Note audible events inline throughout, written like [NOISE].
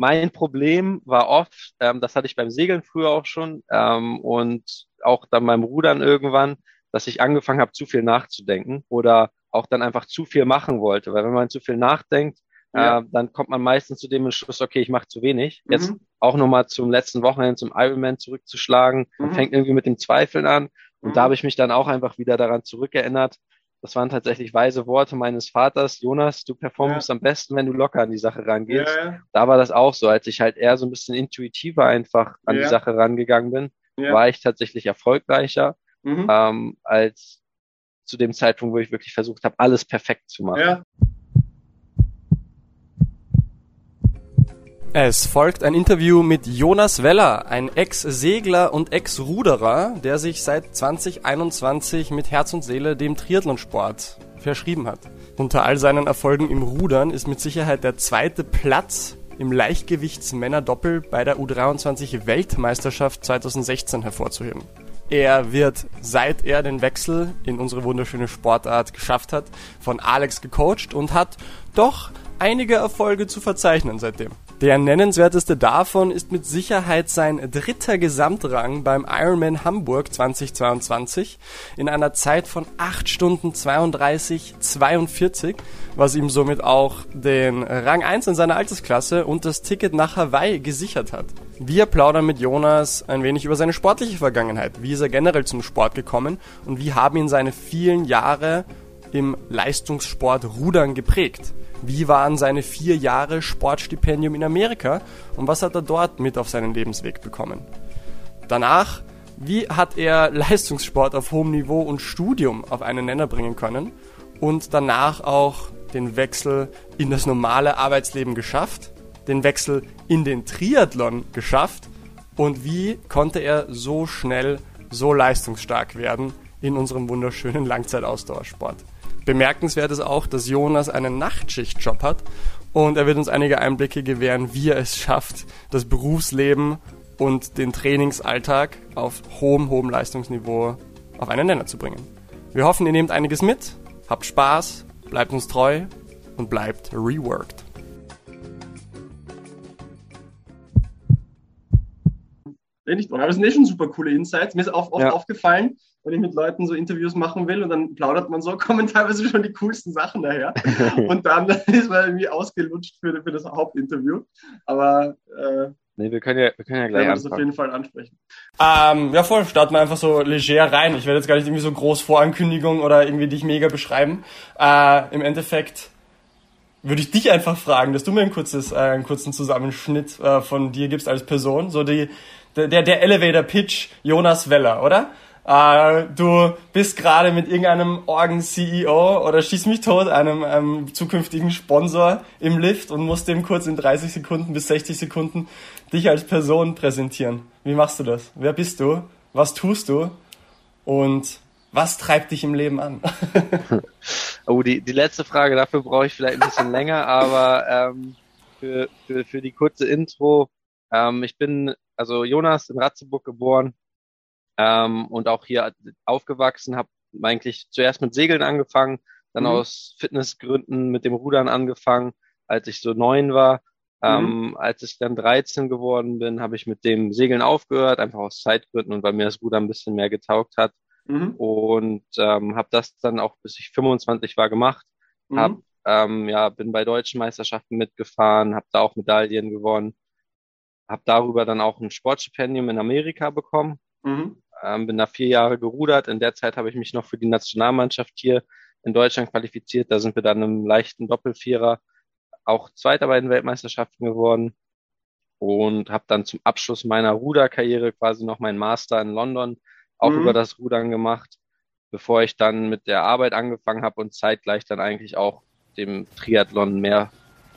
mein Problem war oft, ähm, das hatte ich beim Segeln früher auch schon ähm, und auch dann beim Rudern irgendwann, dass ich angefangen habe, zu viel nachzudenken oder auch dann einfach zu viel machen wollte. Weil wenn man zu viel nachdenkt, ja. äh, dann kommt man meistens zu dem Entschluss, okay, ich mache zu wenig. Mhm. Jetzt auch nochmal zum letzten Wochenende zum Ironman zurückzuschlagen. Mhm. Man fängt irgendwie mit dem Zweifeln an. Und mhm. da habe ich mich dann auch einfach wieder daran zurückerinnert. Das waren tatsächlich weise Worte meines Vaters. Jonas, du performst ja. am besten, wenn du locker an die Sache rangehst. Ja, ja. Da war das auch so, als ich halt eher so ein bisschen intuitiver einfach an die Sache rangegangen bin, war ich tatsächlich erfolgreicher mhm. ähm, als zu dem Zeitpunkt, wo ich wirklich versucht habe, alles perfekt zu machen. Es folgt ein Interview mit Jonas Weller, ein Ex-Segler und Ex-Ruderer, der sich seit 2021 mit Herz und Seele dem Triathlonsport verschrieben hat. Unter all seinen Erfolgen im Rudern ist mit Sicherheit der zweite Platz im Leichtgewichtsmännerdoppel bei der U23 Weltmeisterschaft 2016 hervorzuheben. Er wird, seit er den Wechsel in unsere wunderschöne Sportart geschafft hat, von Alex gecoacht und hat doch einige Erfolge zu verzeichnen seitdem. Der nennenswerteste davon ist mit Sicherheit sein dritter Gesamtrang beim Ironman Hamburg 2022 in einer Zeit von 8 Stunden 32 42, was ihm somit auch den Rang 1 in seiner Altersklasse und das Ticket nach Hawaii gesichert hat. Wir plaudern mit Jonas ein wenig über seine sportliche Vergangenheit. Wie ist er generell zum Sport gekommen und wie haben ihn seine vielen Jahre im Leistungssport Rudern geprägt? Wie waren seine vier Jahre Sportstipendium in Amerika und was hat er dort mit auf seinen Lebensweg bekommen? Danach, wie hat er Leistungssport auf hohem Niveau und Studium auf einen Nenner bringen können und danach auch den Wechsel in das normale Arbeitsleben geschafft, den Wechsel in den Triathlon geschafft und wie konnte er so schnell so leistungsstark werden in unserem wunderschönen Langzeitausdauersport? Bemerkenswert ist auch, dass Jonas einen Nachtschichtjob hat und er wird uns einige Einblicke gewähren, wie er es schafft, das Berufsleben und den Trainingsalltag auf hohem, hohem Leistungsniveau auf einen Nenner zu bringen. Wir hoffen, ihr nehmt einiges mit, habt Spaß, bleibt uns treu und bleibt reworked. Nicht, aber das sind eh schon super coole Insights. Mir ist auch oft ja. aufgefallen, wenn ich mit Leuten so Interviews machen will und dann plaudert man so, [LAUGHS] kommen teilweise schon die coolsten Sachen daher. [LAUGHS] und dann [LAUGHS] ist man irgendwie ausgelutscht für, für das Hauptinterview. Aber äh, Nee, wir können ja, wir können ja gleich das auf jeden Fall ansprechen. Ähm, ja, voll, starten wir einfach so leger rein. Ich werde jetzt gar nicht irgendwie so groß Vorankündigung oder irgendwie dich mega beschreiben. Äh, Im Endeffekt würde ich dich einfach fragen, dass du mir ein kurzes, äh, einen kurzen Zusammenschnitt äh, von dir gibst als Person. So die, der, der Elevator Pitch Jonas Weller, oder? Äh, du bist gerade mit irgendeinem Orgen-CEO oder schieß mich tot, einem, einem zukünftigen Sponsor im Lift und musst dem kurz in 30 Sekunden bis 60 Sekunden dich als Person präsentieren. Wie machst du das? Wer bist du? Was tust du? Und was treibt dich im Leben an? [LAUGHS] oh, die, die letzte Frage, dafür brauche ich vielleicht ein bisschen [LAUGHS] länger, aber ähm, für, für, für die kurze Intro, ähm, ich bin also Jonas in Ratzeburg geboren, ähm, und auch hier aufgewachsen, habe eigentlich zuerst mit Segeln angefangen, dann mhm. aus Fitnessgründen mit dem Rudern angefangen, als ich so neun war. Ähm, mhm. als ich dann 13 geworden bin, habe ich mit dem Segeln aufgehört, einfach aus Zeitgründen und weil mir das Rudern ein bisschen mehr getaugt hat. Mhm. Und ähm, habe das dann auch bis ich 25 war gemacht. Mhm. Hab, ähm, ja, bin bei deutschen Meisterschaften mitgefahren, habe da auch Medaillen gewonnen, habe darüber dann auch ein Sportstipendium in Amerika bekommen. Mhm ähm, bin da vier Jahre gerudert. In der Zeit habe ich mich noch für die Nationalmannschaft hier in Deutschland qualifiziert. Da sind wir dann im leichten Doppelvierer auch Zweiter bei den Weltmeisterschaften geworden und habe dann zum Abschluss meiner Ruderkarriere quasi noch meinen Master in London auch mhm. über das Rudern gemacht, bevor ich dann mit der Arbeit angefangen habe und zeitgleich dann eigentlich auch dem Triathlon mehr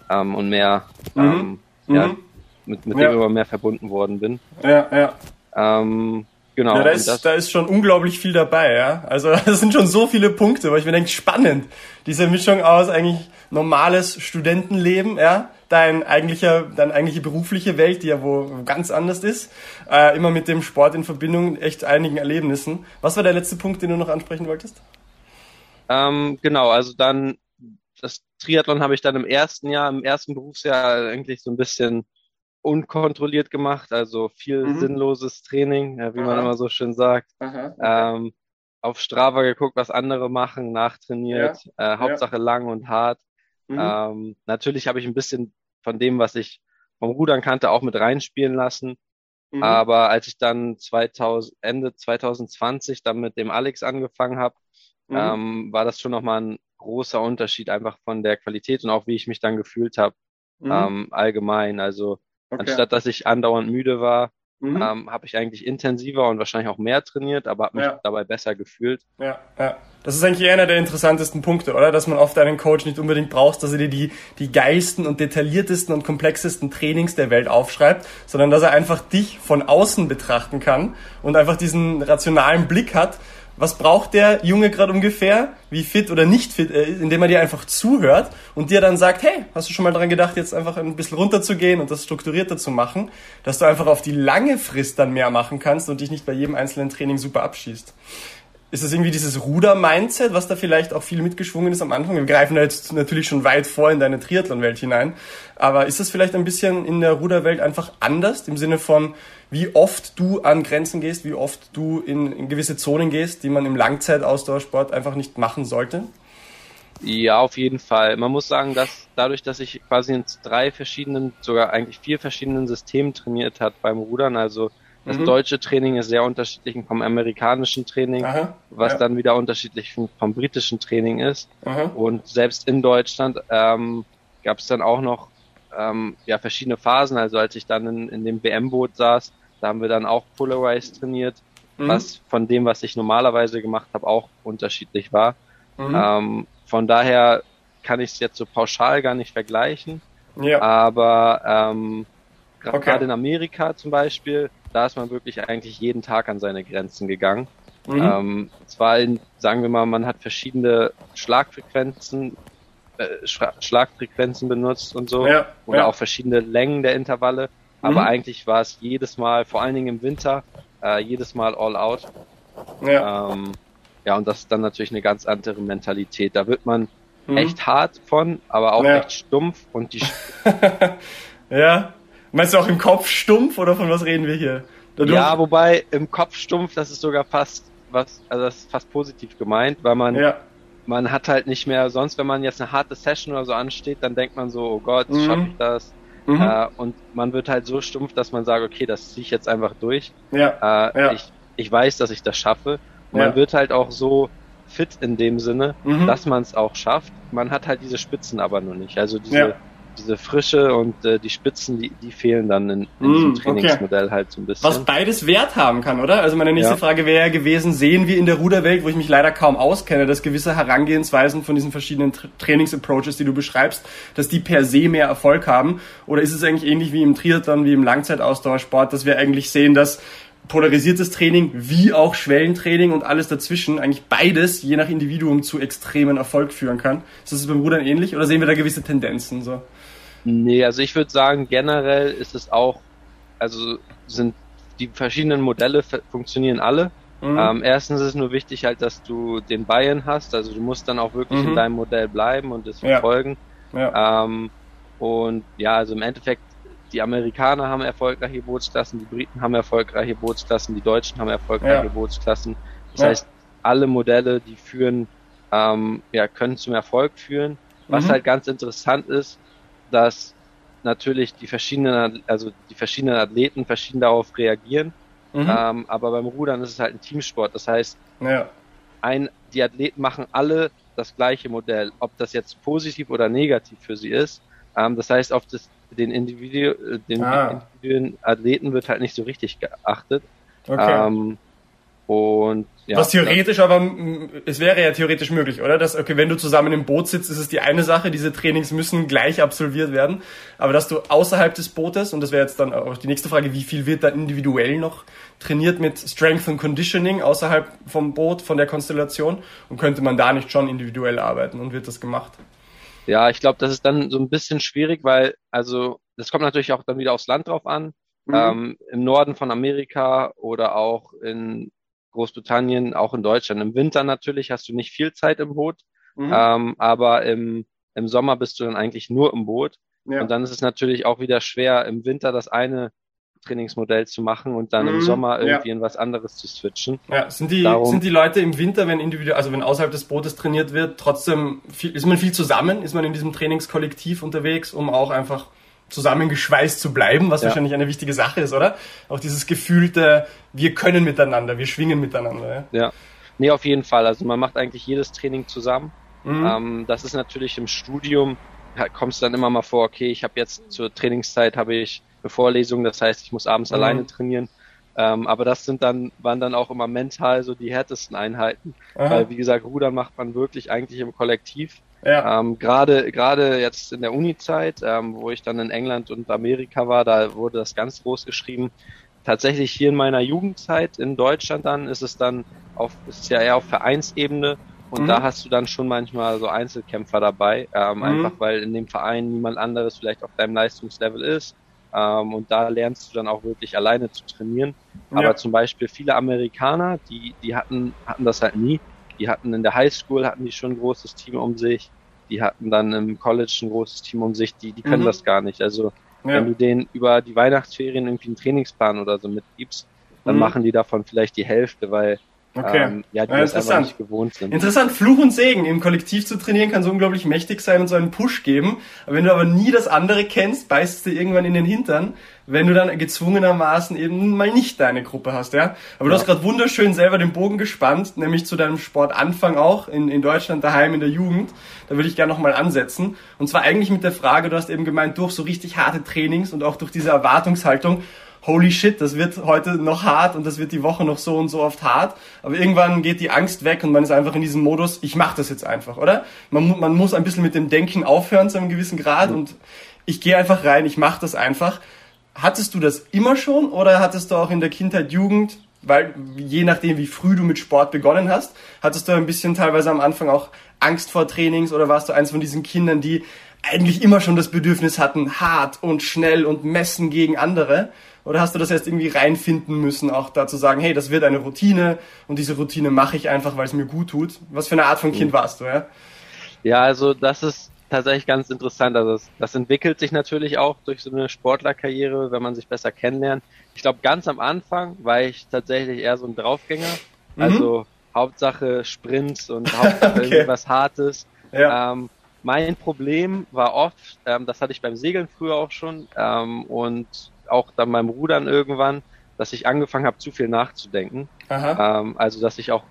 ähm, und mehr mhm. ähm, ja, mhm. mit, mit ja. dem immer mehr verbunden worden bin. Ja, ja. Ähm, Genau. Ja, da ist, da ist schon unglaublich viel dabei, ja. Also [LAUGHS] das sind schon so viele Punkte, weil ich mir denke, spannend. Diese Mischung aus eigentlich normales Studentenleben, ja, dein eigentlicher, deine eigentliche berufliche Welt, die ja wo ganz anders ist, äh, immer mit dem Sport in Verbindung, echt einigen Erlebnissen. Was war der letzte Punkt, den du noch ansprechen wolltest? Ähm, genau, also dann das Triathlon habe ich dann im ersten Jahr, im ersten Berufsjahr eigentlich so ein bisschen unkontrolliert gemacht, also viel mhm. sinnloses Training, wie Aha. man immer so schön sagt. Aha, okay. ähm, auf Strava geguckt, was andere machen, nachtrainiert, ja. äh, Hauptsache ja. lang und hart. Mhm. Ähm, natürlich habe ich ein bisschen von dem, was ich vom Rudern kannte, auch mit reinspielen lassen. Mhm. Aber als ich dann 2000, Ende 2020 dann mit dem Alex angefangen habe, mhm. ähm, war das schon nochmal ein großer Unterschied einfach von der Qualität und auch wie ich mich dann gefühlt habe mhm. ähm, allgemein. Also okay. anstatt dass ich andauernd müde war, mhm. ähm, habe ich eigentlich intensiver und wahrscheinlich auch mehr trainiert, aber habe mich ja. dabei besser gefühlt. Ja, ja. Das ist eigentlich einer der interessantesten Punkte, oder? Dass man oft einen Coach nicht unbedingt braucht, dass er dir die, die geilsten und detailliertesten und komplexesten Trainings der Welt aufschreibt, sondern dass er einfach dich von außen betrachten kann und einfach diesen rationalen Blick hat was braucht der Junge gerade ungefähr, wie fit oder nicht fit er ist, indem er dir einfach zuhört und dir dann sagt, hey, hast du schon mal daran gedacht, jetzt einfach ein bisschen runterzugehen und das strukturierter zu machen, dass du einfach auf die lange Frist dann mehr machen kannst und dich nicht bei jedem einzelnen Training super abschießt ist das irgendwie dieses Ruder-Mindset, was da vielleicht auch viel mitgeschwungen ist am Anfang? Wir greifen da jetzt natürlich schon weit vor in deine Triathlon-Welt hinein. Aber ist das vielleicht ein bisschen in der Ruderwelt einfach anders im Sinne von, wie oft du an Grenzen gehst, wie oft du in, in gewisse Zonen gehst, die man im Langzeitausdauersport einfach nicht machen sollte? Ja, auf jeden Fall. Man muss sagen, dass dadurch, dass ich quasi in drei verschiedenen, sogar eigentlich vier verschiedenen Systemen trainiert hat beim Rudern, also das mhm. deutsche Training ist sehr unterschiedlich vom amerikanischen Training, Aha, was ja. dann wieder unterschiedlich vom, vom britischen Training ist. Aha. Und selbst in Deutschland ähm, gab es dann auch noch ähm, ja, verschiedene Phasen. Also als ich dann in, in dem WM-Boot saß, da haben wir dann auch Polarized trainiert, mhm. was von dem, was ich normalerweise gemacht habe, auch unterschiedlich war. Mhm. Ähm, von daher kann ich es jetzt so pauschal gar nicht vergleichen. Ja. Aber ähm, gerade okay. in Amerika zum Beispiel da ist man wirklich eigentlich jeden Tag an seine Grenzen gegangen. Mhm. Ähm, zwar sagen wir mal, man hat verschiedene Schlagfrequenzen, äh, Schlagfrequenzen benutzt und so, ja, oder ja. auch verschiedene Längen der Intervalle, aber mhm. eigentlich war es jedes Mal, vor allen Dingen im Winter, äh, jedes Mal all out. Ja. Ähm, ja, und das ist dann natürlich eine ganz andere Mentalität. Da wird man mhm. echt hart von, aber auch ja. echt stumpf und die. [LAUGHS] ja. Meinst du auch im Kopf stumpf oder von was reden wir hier? Ja, wobei im Kopf stumpf, das ist sogar fast was, also das ist fast positiv gemeint, weil man, ja. man hat halt nicht mehr, sonst wenn man jetzt eine harte Session oder so ansteht, dann denkt man so, oh Gott, mhm. schaffe ich das? Mhm. Äh, und man wird halt so stumpf, dass man sagt, okay, das ziehe ich jetzt einfach durch. Ja. Äh, ja. Ich, ich weiß, dass ich das schaffe. Und ja. man wird halt auch so fit in dem Sinne, mhm. dass man es auch schafft. Man hat halt diese Spitzen aber nur nicht. Also diese, diese Frische und äh, die Spitzen, die, die fehlen dann in, in mm, diesem Trainingsmodell okay. halt so ein bisschen. Was beides Wert haben kann, oder? Also meine nächste ja. Frage wäre ja gewesen, sehen wir in der Ruderwelt, wo ich mich leider kaum auskenne, dass gewisse Herangehensweisen von diesen verschiedenen Tra Trainingsapproaches, die du beschreibst, dass die per se mehr Erfolg haben? Oder ist es eigentlich ähnlich wie im Triathlon, wie im Langzeitausdauersport, dass wir eigentlich sehen, dass polarisiertes Training wie auch Schwellentraining und alles dazwischen, eigentlich beides je nach Individuum zu extremen Erfolg führen kann. Ist das beim Rudern ähnlich oder sehen wir da gewisse Tendenzen so? Nee, also ich würde sagen, generell ist es auch, also sind die verschiedenen Modelle funktionieren alle. Mhm. Ähm, erstens ist es nur wichtig halt, dass du den Buy-in hast, also du musst dann auch wirklich mhm. in deinem Modell bleiben und es verfolgen. Ja. Ja. Ähm, und ja, also im Endeffekt, die Amerikaner haben erfolgreiche Bootsklassen, die Briten haben erfolgreiche Bootsklassen, die Deutschen haben erfolgreiche ja. Bootsklassen. Das heißt, alle Modelle, die führen, ähm, ja, können zum Erfolg führen. Was mhm. halt ganz interessant ist, dass natürlich die verschiedenen, also die verschiedenen Athleten verschieden darauf reagieren. Mhm. Ähm, aber beim Rudern ist es halt ein Teamsport. Das heißt, ja. ein, die Athleten machen alle das gleiche Modell, ob das jetzt positiv oder negativ für sie ist. Ähm, das heißt, auf das, den, Individu den ah. individuellen Athleten wird halt nicht so richtig geachtet. Okay. Ähm, und ja, Was theoretisch aber, es wäre ja theoretisch möglich, oder? Dass, okay, wenn du zusammen im Boot sitzt, ist es die eine Sache, diese Trainings müssen gleich absolviert werden. Aber dass du außerhalb des Bootes, und das wäre jetzt dann auch die nächste Frage, wie viel wird da individuell noch trainiert mit Strength and Conditioning außerhalb vom Boot, von der Konstellation? Und könnte man da nicht schon individuell arbeiten und wird das gemacht? Ja, ich glaube, das ist dann so ein bisschen schwierig, weil, also, das kommt natürlich auch dann wieder aufs Land drauf an. Mhm. Ähm, Im Norden von Amerika oder auch in Großbritannien, auch in Deutschland. Im Winter natürlich hast du nicht viel Zeit im Boot, mhm. ähm, aber im, im Sommer bist du dann eigentlich nur im Boot. Ja. Und dann ist es natürlich auch wieder schwer, im Winter das eine Trainingsmodell zu machen und dann mhm, im Sommer irgendwie ja. in was anderes zu switchen. Ja, sind die, Darum, sind die Leute im Winter, wenn individuell, also wenn außerhalb des Bootes trainiert wird, trotzdem viel, ist man viel zusammen? Ist man in diesem Trainingskollektiv unterwegs, um auch einfach zusammengeschweißt zu bleiben, was ja. wahrscheinlich eine wichtige Sache ist, oder? Auch dieses gefühlte, wir können miteinander, wir schwingen miteinander. Ja, ja. nee, auf jeden Fall. Also man macht eigentlich jedes Training zusammen. Mhm. Ähm, das ist natürlich im Studium, kommst dann immer mal vor, okay, ich habe jetzt zur Trainingszeit habe ich eine Vorlesung, das heißt, ich muss abends mhm. alleine trainieren. Ähm, aber das sind dann, waren dann auch immer mental so die härtesten Einheiten. Aha. Weil, wie gesagt, Rudern macht man wirklich eigentlich im Kollektiv. Ja. Ähm, gerade, gerade jetzt in der Uni-Zeit, ähm, wo ich dann in England und Amerika war, da wurde das ganz groß geschrieben. Tatsächlich hier in meiner Jugendzeit in Deutschland dann ist es dann auf, ist ja eher auf Vereinsebene und mhm. da hast du dann schon manchmal so Einzelkämpfer dabei, ähm, mhm. einfach weil in dem Verein niemand anderes vielleicht auf deinem Leistungslevel ist. Ähm, und da lernst du dann auch wirklich alleine zu trainieren. Ja. Aber zum Beispiel viele Amerikaner, die, die hatten, hatten das halt nie. Die hatten in der Highschool hatten die schon ein großes Team um sich. Die hatten dann im College ein großes Team um sich. Die, die können mhm. das gar nicht. Also ja. wenn du denen über die Weihnachtsferien irgendwie einen Trainingsplan oder so mitgibst, dann mhm. machen die davon vielleicht die Hälfte, weil Okay. Ähm, ja, die ja, das einfach nicht gewohnt sind. Interessant, Fluch und Segen. Im Kollektiv zu trainieren kann so unglaublich mächtig sein und so einen Push geben. Aber wenn du aber nie das andere kennst, beißt es dir irgendwann in den Hintern, wenn du dann gezwungenermaßen eben mal nicht deine Gruppe hast, ja. Aber ja. du hast gerade wunderschön selber den Bogen gespannt, nämlich zu deinem Sportanfang auch in, in Deutschland daheim in der Jugend. Da würde ich gerne nochmal ansetzen. Und zwar eigentlich mit der Frage, du hast eben gemeint, durch so richtig harte Trainings und auch durch diese Erwartungshaltung, holy shit, das wird heute noch hart und das wird die Woche noch so und so oft hart. Aber irgendwann geht die Angst weg und man ist einfach in diesem Modus, ich mache das jetzt einfach, oder? Man, man muss ein bisschen mit dem Denken aufhören zu einem gewissen Grad und ich gehe einfach rein, ich mache das einfach. Hattest du das immer schon oder hattest du auch in der Kindheit, Jugend, weil je nachdem, wie früh du mit Sport begonnen hast, hattest du ein bisschen teilweise am Anfang auch Angst vor Trainings oder warst du eins von diesen Kindern, die eigentlich immer schon das Bedürfnis hatten, hart und schnell und messen gegen andere? Oder hast du das erst irgendwie reinfinden müssen, auch da zu sagen, hey, das wird eine Routine und diese Routine mache ich einfach, weil es mir gut tut? Was für eine Art von Kind mhm. warst du, ja? Ja, also das ist tatsächlich ganz interessant. Also das, das entwickelt sich natürlich auch durch so eine Sportlerkarriere, wenn man sich besser kennenlernt. Ich glaube, ganz am Anfang war ich tatsächlich eher so ein Draufgänger. Mhm. Also Hauptsache Sprints und [LAUGHS] Hauptsache okay. irgendwas Hartes. Ja. Ähm, mein Problem war oft, ähm, das hatte ich beim Segeln früher auch schon, ähm, und auch dann beim Rudern irgendwann, dass ich angefangen habe, zu viel nachzudenken. Ähm, also dass ich auch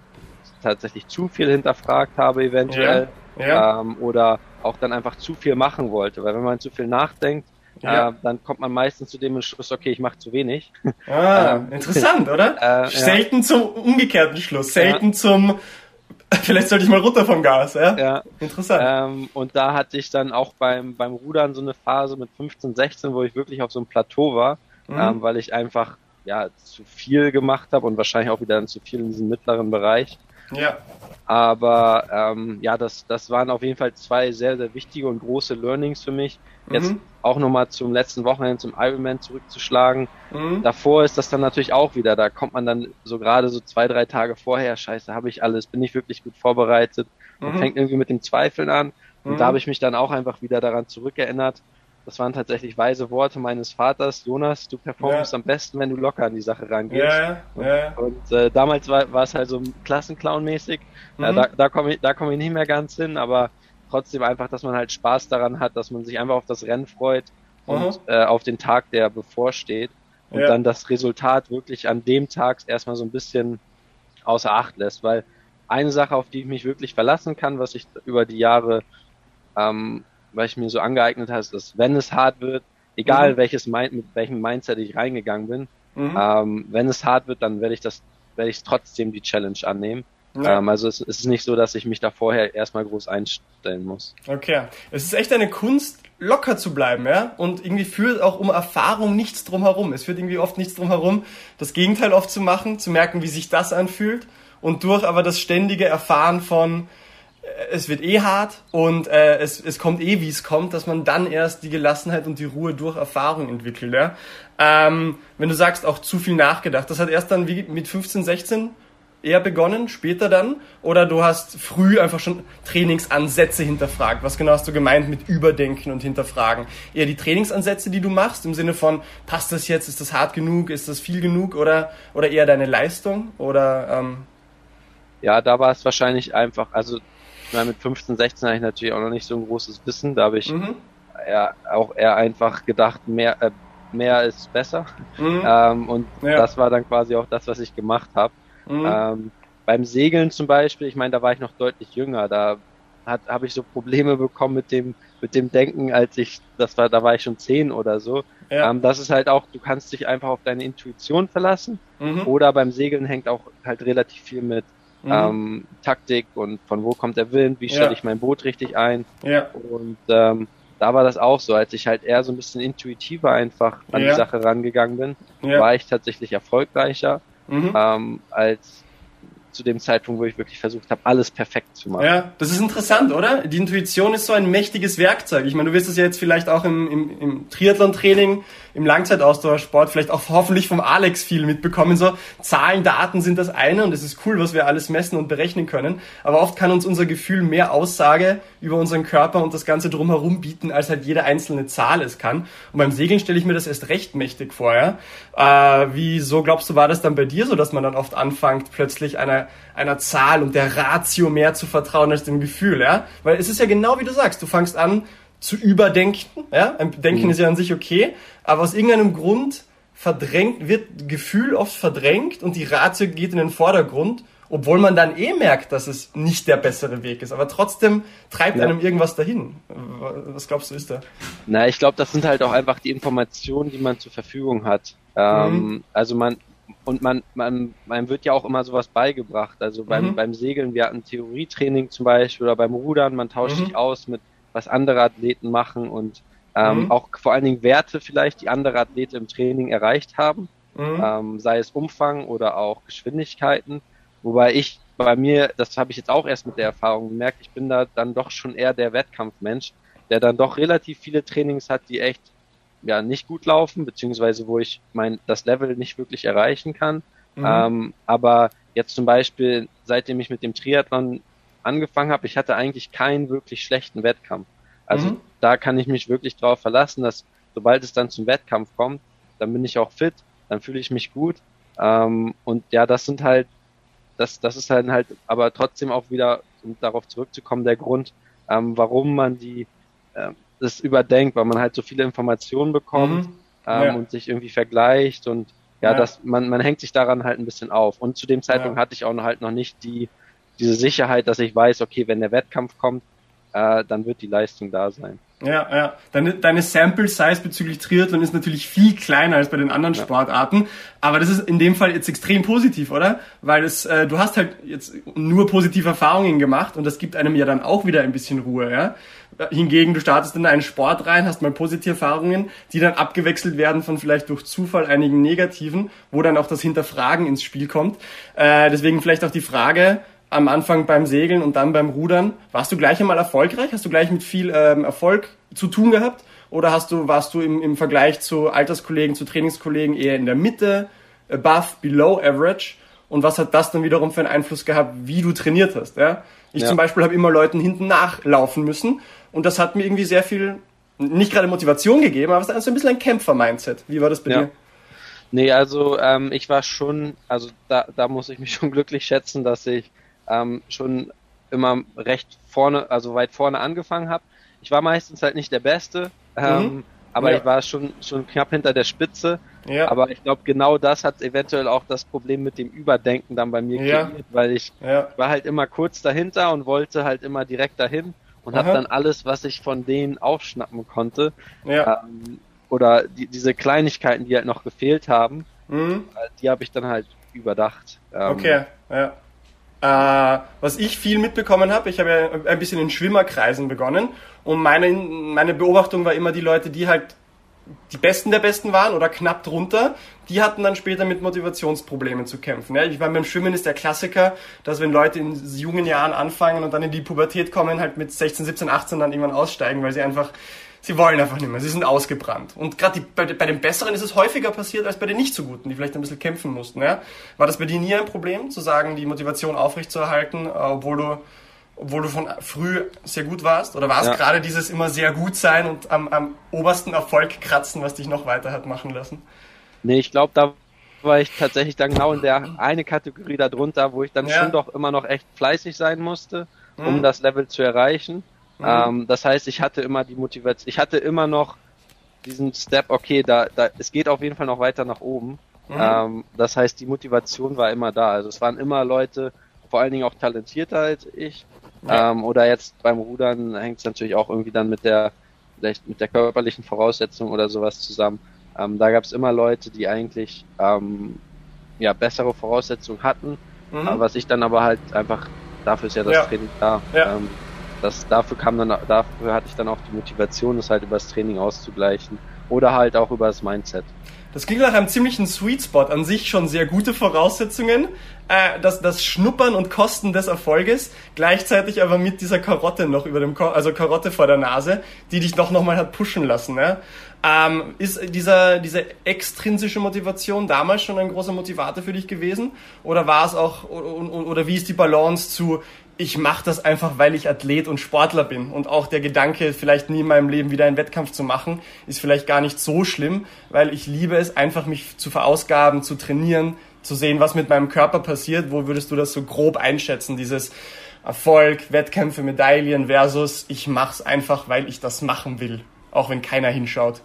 tatsächlich zu viel hinterfragt habe eventuell ja, ja. Ähm, oder auch dann einfach zu viel machen wollte, weil wenn man zu viel nachdenkt, ja. äh, dann kommt man meistens zu dem Entschluss, okay, ich mache zu wenig. Ah, [LAUGHS] ähm, interessant, oder? [LAUGHS] Äh, selten zum umgekehrten Schluss, selten zum [LAUGHS] Vielleicht sollte ich mal runter vom Gas, ja? Ja. Interessant. Ähm, und da hatte ich dann auch beim, beim Rudern so eine Phase mit 15, 16, wo ich wirklich auf so einem Plateau war, mhm. ähm, weil ich einfach ja zu viel gemacht habe und wahrscheinlich auch wieder zu viel in diesem mittleren Bereich. Ja. Aber ähm, ja, das, das waren auf jeden Fall zwei sehr, sehr wichtige und große Learnings für mich. Jetzt mhm. auch nochmal zum letzten Wochenende zum Ironman zurückzuschlagen. Mhm. Davor ist das dann natürlich auch wieder, da kommt man dann so gerade so zwei, drei Tage vorher, scheiße, habe ich alles, bin ich wirklich gut vorbereitet und mhm. fängt irgendwie mit dem Zweifeln an. Und da mhm. habe ich mich dann auch einfach wieder daran zurückerinnert, das waren tatsächlich weise Worte meines Vaters. Jonas, du performst ja. am besten, wenn du locker an die Sache rangehst. Ja, ja. Und, und äh, damals war, war es halt so Klassenclown-mäßig. Mhm. Äh, da da komme ich, da komm ich nicht mehr ganz hin, aber trotzdem einfach, dass man halt Spaß daran hat, dass man sich einfach auf das Rennen freut und mhm. äh, auf den Tag, der bevorsteht. Und ja. dann das Resultat wirklich an dem Tag erstmal so ein bisschen außer Acht lässt. Weil eine Sache, auf die ich mich wirklich verlassen kann, was ich über die Jahre ähm, weil ich mir so angeeignet habe, dass wenn es hart wird, egal mhm. welches mit welchem Mindset ich reingegangen bin, mhm. ähm, wenn es hart wird, dann werde ich das, werde ich trotzdem die Challenge annehmen. Ja. Ähm, also es, es, ist nicht so, dass ich mich da vorher erstmal groß einstellen muss. Okay. Es ist echt eine Kunst, locker zu bleiben, ja? Und irgendwie führt auch um Erfahrung nichts drum herum. Es führt irgendwie oft nichts drum herum, das Gegenteil oft zu machen, zu merken, wie sich das anfühlt. Und durch aber das ständige Erfahren von, es wird eh hart und äh, es, es kommt eh, wie es kommt, dass man dann erst die Gelassenheit und die Ruhe durch Erfahrung entwickelt. Ja? Ähm, wenn du sagst, auch zu viel nachgedacht, das hat erst dann wie mit 15, 16 eher begonnen, später dann? Oder du hast früh einfach schon Trainingsansätze hinterfragt? Was genau hast du gemeint mit Überdenken und Hinterfragen? Eher die Trainingsansätze, die du machst, im Sinne von, passt das jetzt, ist das hart genug, ist das viel genug oder, oder eher deine Leistung? Oder, ähm ja, da war es wahrscheinlich einfach, also mit 15, 16 habe ich natürlich auch noch nicht so ein großes Wissen, da habe ich mhm. eher, auch eher einfach gedacht, mehr, äh, mehr ist besser. Mhm. Ähm, und ja. das war dann quasi auch das, was ich gemacht habe. Mhm. Ähm, beim Segeln zum Beispiel, ich meine, da war ich noch deutlich jünger, da habe ich so Probleme bekommen mit dem mit dem Denken, als ich, das war, da war ich schon zehn oder so. Ja. Ähm, das ist halt auch, du kannst dich einfach auf deine Intuition verlassen. Mhm. Oder beim Segeln hängt auch halt relativ viel mit mhm. ähm, Taktik und von wo kommt der Wind, wie stelle ja. ich mein Boot richtig ein. Ja. Und ähm, da war das auch so, als ich halt eher so ein bisschen intuitiver einfach an ja. die Sache rangegangen bin, war ich tatsächlich erfolgreicher mhm. ähm, als zu dem Zeitpunkt, wo ich wirklich versucht habe, alles perfekt zu machen. Ja, das ist interessant, oder? Die Intuition ist so ein mächtiges Werkzeug. Ich meine, du wirst es ja jetzt vielleicht auch im, im, im Triathlon-Training, im Langzeitausdauersport, vielleicht auch hoffentlich vom Alex viel mitbekommen. So Zahlen, Daten sind das eine und es ist cool, was wir alles messen und berechnen können. Aber oft kann uns unser Gefühl mehr Aussage über unseren Körper und das Ganze drumherum bieten, als halt jede einzelne Zahl es kann. Und beim Segeln stelle ich mir das erst recht mächtig vor. Ja? Äh, wieso glaubst du, war das dann bei dir so, dass man dann oft anfängt, plötzlich einer einer, Zahl und der Ratio mehr zu vertrauen als dem Gefühl, ja? Weil es ist ja genau wie du sagst, du fängst an zu überdenken, ja? Ein Denken mhm. ist ja an sich okay, aber aus irgendeinem Grund verdrängt, wird Gefühl oft verdrängt und die Ratio geht in den Vordergrund, obwohl man dann eh merkt, dass es nicht der bessere Weg ist. Aber trotzdem treibt ja. einem irgendwas dahin. Was glaubst du, ist da? Na, ich glaube, das sind halt auch einfach die Informationen, die man zur Verfügung hat. Ähm, mhm. Also man, und man, man, man wird ja auch immer sowas beigebracht. Also beim, mhm. beim Segeln, wir hatten Theorietraining zum Beispiel oder beim Rudern, man tauscht mhm. sich aus mit, was andere Athleten machen und ähm, mhm. auch vor allen Dingen Werte vielleicht, die andere Athleten im Training erreicht haben, mhm. ähm, sei es Umfang oder auch Geschwindigkeiten. Wobei ich bei mir, das habe ich jetzt auch erst mit der Erfahrung gemerkt, ich bin da dann doch schon eher der Wettkampfmensch, der dann doch relativ viele Trainings hat, die echt ja nicht gut laufen, beziehungsweise wo ich mein das Level nicht wirklich erreichen kann. Mhm. Ähm, aber jetzt zum Beispiel, seitdem ich mit dem Triathlon angefangen habe, ich hatte eigentlich keinen wirklich schlechten Wettkampf. Also mhm. da kann ich mich wirklich darauf verlassen, dass sobald es dann zum Wettkampf kommt, dann bin ich auch fit, dann fühle ich mich gut. Ähm, und ja, das sind halt, das, das ist halt halt, aber trotzdem auch wieder, um darauf zurückzukommen, der Grund, ähm, warum man die, ähm, das überdenkt, weil man halt so viele Informationen bekommt mhm. ähm, ja. und sich irgendwie vergleicht und ja, ja, das, man, man hängt sich daran halt ein bisschen auf. Und zu dem Zeitpunkt ja. hatte ich auch noch halt noch nicht die, diese Sicherheit, dass ich weiß, okay, wenn der Wettkampf kommt, äh, dann wird die Leistung da sein. Ja, ja. Deine, deine Sample Size bezüglich Triathlon ist natürlich viel kleiner als bei den anderen ja. Sportarten, aber das ist in dem Fall jetzt extrem positiv, oder? Weil es, äh, du hast halt jetzt nur positive Erfahrungen gemacht und das gibt einem ja dann auch wieder ein bisschen Ruhe, ja. Hingegen, du startest in einen Sport rein, hast mal positive Erfahrungen, die dann abgewechselt werden von vielleicht durch Zufall einigen negativen, wo dann auch das Hinterfragen ins Spiel kommt. Äh, deswegen vielleicht auch die Frage, am Anfang beim Segeln und dann beim Rudern. Warst du gleich einmal erfolgreich? Hast du gleich mit viel ähm, Erfolg zu tun gehabt? Oder hast du, warst du im, im Vergleich zu Alterskollegen, zu Trainingskollegen eher in der Mitte, above, below average? Und was hat das dann wiederum für einen Einfluss gehabt, wie du trainiert hast? Ja? Ich ja. zum Beispiel habe immer Leuten hinten nachlaufen müssen und das hat mir irgendwie sehr viel, nicht gerade Motivation gegeben, aber es ist ein bisschen ein Kämpfer-Mindset. Wie war das bei ja. dir? Nee, also ähm, ich war schon, also da, da muss ich mich [LAUGHS] schon glücklich schätzen, dass ich ähm, schon immer recht vorne, also weit vorne angefangen habe. Ich war meistens halt nicht der Beste, ähm, mhm. aber ja. ich war schon, schon knapp hinter der Spitze. Ja. Aber ich glaube, genau das hat eventuell auch das Problem mit dem Überdenken dann bei mir ja. kreiert, weil ich ja. war halt immer kurz dahinter und wollte halt immer direkt dahin und habe dann alles, was ich von denen aufschnappen konnte, ähm, oder die, diese Kleinigkeiten, die halt noch gefehlt haben, mhm. Äh, die habe ich dann halt überdacht. Ähm, okay, ja. Äh, was ich viel mitbekommen habe, ich habe ja ein bisschen in Schwimmerkreisen begonnen und meine, meine Beobachtung war immer die Leute, die halt die Besten der Besten waren oder knapp drunter, die hatten dann später mit Motivationsproblemen zu kämpfen. Ja, ich meine, beim Schwimmen ist der Klassiker, dass wenn Leute in jungen Jahren anfangen und dann in die Pubertät kommen, halt mit 16, 17, 18 dann irgendwann aussteigen, weil sie einfach sie wollen einfach nicht mehr, sie sind ausgebrannt. Und gerade bei, bei den Besseren ist es häufiger passiert als bei den nicht so Guten, die vielleicht ein bisschen kämpfen mussten. Ja? War das bei dir nie ein Problem, zu sagen, die Motivation aufrechtzuerhalten, äh, obwohl du obwohl du von früh sehr gut warst? Oder war es ja. gerade dieses immer sehr gut sein und am, am obersten Erfolg kratzen, was dich noch weiter hat machen lassen? Nee, ich glaube, da war ich tatsächlich dann genau in der eine Kategorie darunter, wo ich dann ja. schon doch immer noch echt fleißig sein musste, um mhm. das Level zu erreichen. Mhm. Ähm, das heißt, ich hatte immer die Motivation, ich hatte immer noch diesen Step, okay, da, da, es geht auf jeden Fall noch weiter nach oben. Mhm. Ähm, das heißt, die Motivation war immer da. Also es waren immer Leute, vor allen Dingen auch talentierter als ich, ja. Ähm, oder jetzt beim Rudern hängt es natürlich auch irgendwie dann mit der, vielleicht mit der körperlichen Voraussetzung oder sowas zusammen. Ähm, da gab es immer Leute, die eigentlich ähm, ja bessere Voraussetzungen hatten, mhm. was ich dann aber halt einfach, dafür ist ja das ja. Training da. Ja. Ähm, das, dafür kam dann, dafür hatte ich dann auch die Motivation, das halt übers Training auszugleichen oder halt auch über das Mindset. Das klingt nach einem ziemlichen Sweet Spot. An sich schon sehr gute Voraussetzungen. Äh, das, das Schnuppern und Kosten des Erfolges. Gleichzeitig aber mit dieser Karotte noch über dem, Ko also Karotte vor der Nase, die dich doch nochmal hat pushen lassen. Ne? Ähm, ist dieser, diese extrinsische Motivation damals schon ein großer Motivator für dich gewesen? Oder war es auch, oder, oder wie ist die Balance zu, ich mache das einfach, weil ich Athlet und Sportler bin. Und auch der Gedanke, vielleicht nie in meinem Leben wieder einen Wettkampf zu machen, ist vielleicht gar nicht so schlimm, weil ich liebe es, einfach mich zu verausgaben, zu trainieren, zu sehen, was mit meinem Körper passiert. Wo würdest du das so grob einschätzen, dieses Erfolg, Wettkämpfe, Medaillen versus ich mache es einfach, weil ich das machen will, auch wenn keiner hinschaut.